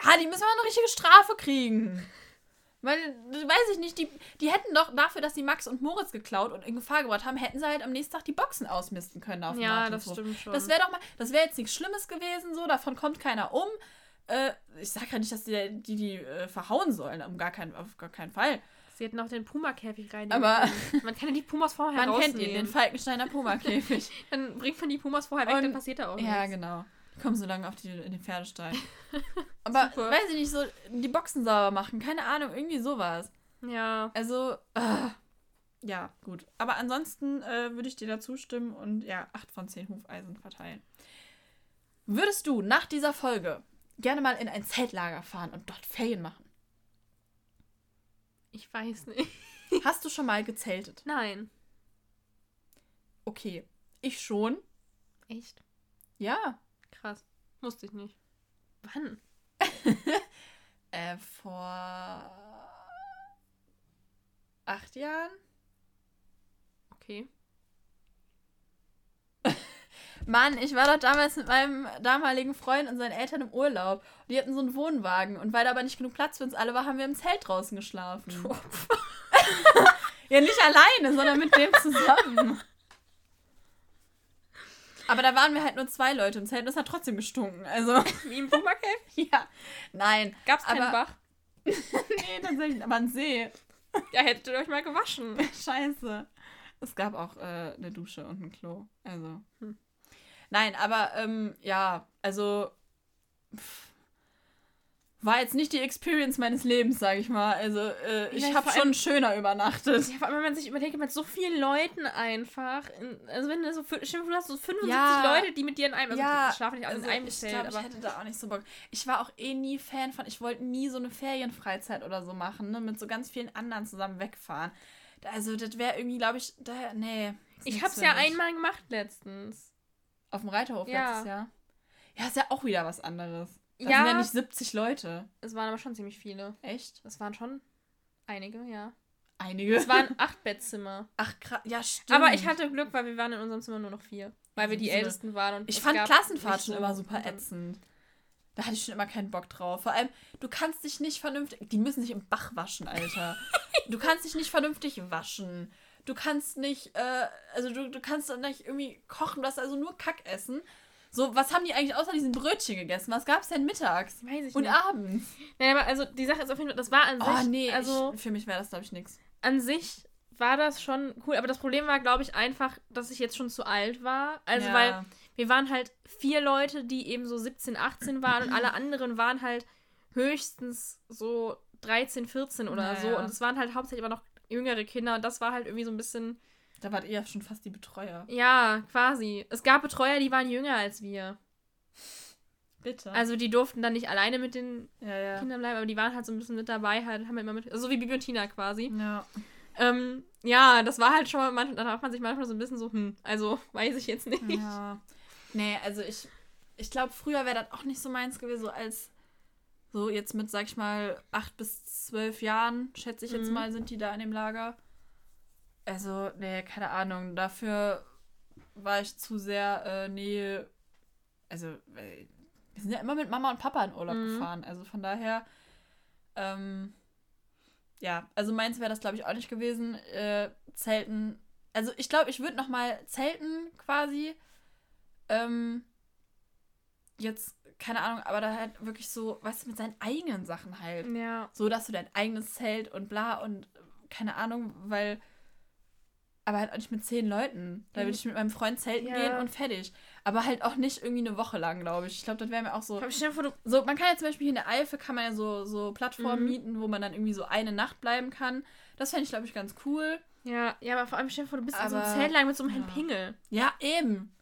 ja, die müssen mal eine richtige Strafe kriegen. Weil, weiß ich nicht, die, die hätten doch dafür, dass sie Max und Moritz geklaut und in Gefahr gebracht haben, hätten sie halt am nächsten Tag die Boxen ausmisten können auf dem ja, das stimmt schon. Das wäre doch mal, das wäre jetzt nichts Schlimmes gewesen, so, davon kommt keiner um. Äh, ich sag ja nicht, dass die die, die äh, verhauen sollen, um gar keinen, auf gar keinen Fall. Sie hätten auch den Puma-Käfig rein. Aber- Man kann ja die Pumas vorher Man kennt ihn, den Falkensteiner Puma-Käfig. Dann bringt man die Pumas vorher weg, Und- dann passiert da auch Ja, nichts. genau. Die kommen so lange auf die, in den Pferdestall. Aber Super. weiß ich nicht, so die Boxen sauber machen, keine Ahnung, irgendwie sowas. Ja. Also, äh, ja, gut. Aber ansonsten äh, würde ich dir da zustimmen und ja, 8 von 10 Hufeisen verteilen. Würdest du nach dieser Folge gerne mal in ein Zeltlager fahren und dort Ferien machen? Ich weiß nicht. Hast du schon mal gezeltet? Nein. Okay. Ich schon. Echt? Ja. Krass. Wusste ich nicht. Wann? Äh, vor acht Jahren? Okay. Mann, ich war doch damals mit meinem damaligen Freund und seinen Eltern im Urlaub. Und die hatten so einen Wohnwagen. Und weil da aber nicht genug Platz für uns alle war, haben wir im Zelt draußen geschlafen. ja, nicht alleine, sondern mit dem zusammen. Aber da waren wir halt nur zwei Leute im Zelt und es hat trotzdem gestunken. Also, Wie im Puma-Käfig? ja. Nein. Gab's keinen Aber- Bach? Nee, tatsächlich. Aber ein See. Ja, hättet ihr euch mal gewaschen. Scheiße. Es gab auch äh, eine Dusche und ein Klo. Also. Hm. Nein, aber ähm, ja, also pff, war jetzt nicht die Experience meines Lebens, sag ich mal. Also äh, ich Ja, habe schon schöner übernachtet. Ja, vor allem, wenn man sich überlegt, mit so vielen Leuten einfach. In, also, wenn du so. vor, du hast so 75 Ja. Leute, die mit dir in einem. Also, Ja, schlafen nicht alle Also in einem ich Zelt, glaube, ich aber. hätte da auch nicht so Bock. Ich war auch eh nie Fan von, ich wollte nie so eine Ferienfreizeit oder so machen, ne, mit so ganz vielen anderen zusammen wegfahren. Also das wäre irgendwie, glaube ich, da, nee. Ich hab's ja mich. einmal gemacht letztens. Auf dem Reiterhof Ja. letztes Jahr? Ja, ist ja auch wieder was anderes. Da Ja. sind ja nicht 70 Leute. Es waren aber schon ziemlich viele. Echt? Es waren schon einige, ja. Einige. Es waren acht Bettzimmer. Ach, krass. Ja, stimmt. Aber ich hatte Glück, weil wir waren in unserem Zimmer nur noch vier. Weil wir die Ältesten waren. Und Ich fand Klassenfahrt schon so- immer super ätzend. Da hatte ich schon immer keinen Bock drauf. Vor allem, du kannst dich nicht vernünftig. Die müssen sich im Bach waschen, Alter. du kannst dich nicht vernünftig waschen. Du kannst nicht, äh, also du, du kannst dann nicht irgendwie kochen, du hast also nur Kack essen. So, was haben die eigentlich außer diesen Brötchen gegessen? Was gab's denn mittags? Weiß ich Und nicht. abends? Naja, aber also die Sache ist auf jeden Fall, das war an sich. Oh, nee, also ich, für mich wäre das, glaube ich, nichts. an sich war das schon cool, aber das Problem war, glaube ich, einfach, dass ich jetzt schon zu alt war. Also, Ja. weil wir waren halt vier Leute, die eben so 17, 18 waren und alle anderen waren halt höchstens so 13, 14 oder Ja, so. Und es waren halt hauptsächlich aber noch jüngere Kinder und das war halt irgendwie so ein bisschen, Da wart ihr ja schon fast die Betreuer. ja, quasi. Es gab Betreuer, die waren jünger als wir. Bitte. Also die durften dann nicht alleine mit den ja, ja. Kindern bleiben, aber die waren halt so ein bisschen mit dabei, halt, haben immer mit, so wie Bibi und Tina quasi. Ja. Ähm, ja, das war halt schon mal, manchmal, da fragt man sich manchmal so ein bisschen so, hm, also weiß ich jetzt nicht. Ja. Nee, also ich, ich glaube, früher wäre das auch nicht so meins gewesen, so als so jetzt mit, sag ich mal, acht bis zwölf Jahren, schätze ich jetzt Mhm. mal, sind die da in dem Lager. Also, nee, keine Ahnung. Dafür war ich zu sehr äh, Nähe. Also, wir sind ja immer mit Mama und Papa in Urlaub Mhm. gefahren. Also von daher, ähm, ja, also meins wäre das, glaube ich, auch nicht gewesen. Äh, Zelten. Also ich glaube, ich würde noch mal Zelten quasi. Ähm, jetzt, keine Ahnung, aber da halt wirklich so, weißt du, mit seinen eigenen Sachen halt. Ja. So, dass du dein eigenes Zelt und bla und äh, keine Ahnung, weil. Aber halt auch nicht mit zehn Leuten. Da würde ich mit meinem Freund zelten Ja. gehen und fertig. Aber halt auch nicht irgendwie eine Woche lang, glaube ich. Ich glaube, das wäre mir auch so. Aber dir vor, du, So, man kann ja zum Beispiel hier in der Eifel kann man ja so, so Plattformen Mhm. mieten, wo man dann irgendwie so eine Nacht bleiben kann. Das fände ich, glaube ich, ganz cool. ja, ja, aber vor allem stell dir vor, du bist in so Aber- einem Zeltlager mit so einem Herrn ja. Pingel. Ja, eben.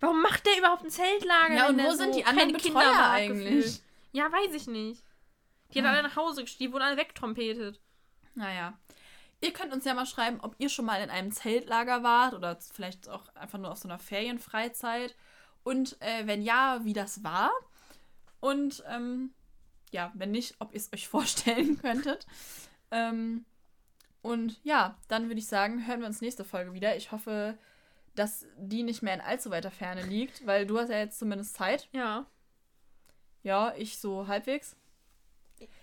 Warum macht der überhaupt ein Zeltlager? Ja, und wo sind so die anderen Betreuer Kinder eigentlich? gefühlt? Ja, weiß ich nicht. Die hat Ah. alle nach Hause geschickt, die wurden alle wegtrompetet. Naja. Ihr könnt uns ja mal schreiben, ob ihr schon mal in einem Zeltlager wart oder vielleicht auch einfach nur auf so einer Ferienfreizeit. Und äh, wenn ja, wie das war. Und ähm, ja, wenn nicht, ob ihr es euch vorstellen könntet. Ähm, und ja, dann würde ich sagen, hören wir uns nächste Folge wieder. Ich hoffe, dass die nicht mehr in allzu weiter Ferne liegt, weil du hast ja jetzt zumindest Zeit. Ja. Ja, ich so halbwegs.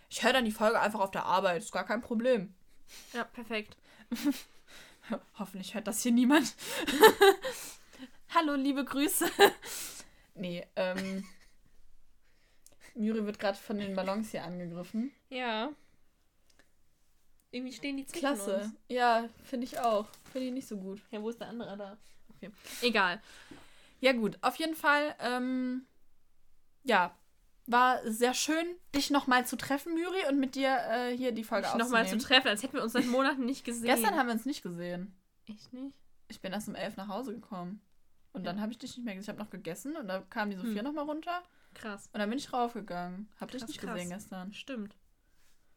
Ich höre dann die Folge einfach auf der Arbeit, ist gar kein Problem. Ja, perfekt. Hoffentlich hört das hier niemand. Hallo, liebe Grüße. nee, ähm. Miri wird gerade von den Ballons hier angegriffen. Ja. Irgendwie stehen die zwischen Klasse. uns. Ja, finde ich auch. Finde ich nicht so gut. Ja, wo ist der andere da? Okay. Egal. Ja, gut. Auf jeden Fall, ähm. Ja. War sehr schön, dich nochmal zu treffen, Miri, und mit dir äh, hier die Folge Dich nochmal zu aufzunehmen. treffen, als hätten wir uns seit Monaten nicht gesehen. Gestern haben wir uns nicht gesehen. Echt nicht? Ich bin erst um elf nach Hause gekommen. Und Ja. dann habe ich dich nicht mehr gesehen. Ich habe noch gegessen und da kam die Sophia Hm. nochmal runter. Krass. Und dann bin ich raufgegangen. Hab dich Krass, nicht krass. gesehen gestern. Stimmt.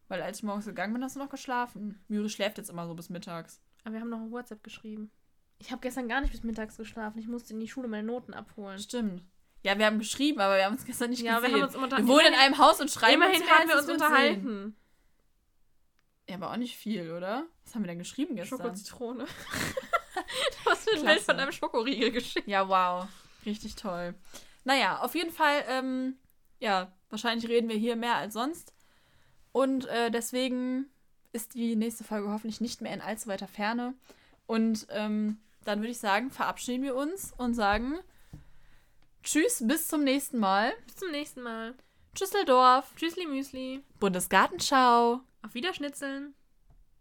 Weil als ich morgens gegangen bin, hast du noch geschlafen. Müri schläft jetzt immer so bis mittags. Aber wir haben noch ein WhatsApp geschrieben. Ich habe gestern gar nicht bis mittags geschlafen. Ich musste in die Schule meine Noten abholen. Stimmt. Ja, wir haben geschrieben, aber wir haben uns gestern nicht ja, wir gesehen. haben uns wir wohnen in einem Haus und schreiben Immerhin uns haben wir uns sehen. unterhalten. Ja, aber auch nicht viel, oder? Was haben wir denn geschrieben gestern? Schoko-Zitrone. du hast mir ein. Bild von einem Schokoriegel geschickt. Ja, wow. Richtig toll. Naja, auf jeden Fall, ähm, ja, wahrscheinlich reden wir hier mehr als sonst. Und äh, deswegen ist die nächste Folge hoffentlich nicht mehr in allzu weiter Ferne. Und ähm, dann würde ich sagen, verabschieden wir uns und sagen Tschüss, bis zum nächsten Mal. Bis zum nächsten Mal. Tschüsseldorf, Tschüssli Müsli. Bundesgartenschau. Auf Wiederschnitzeln.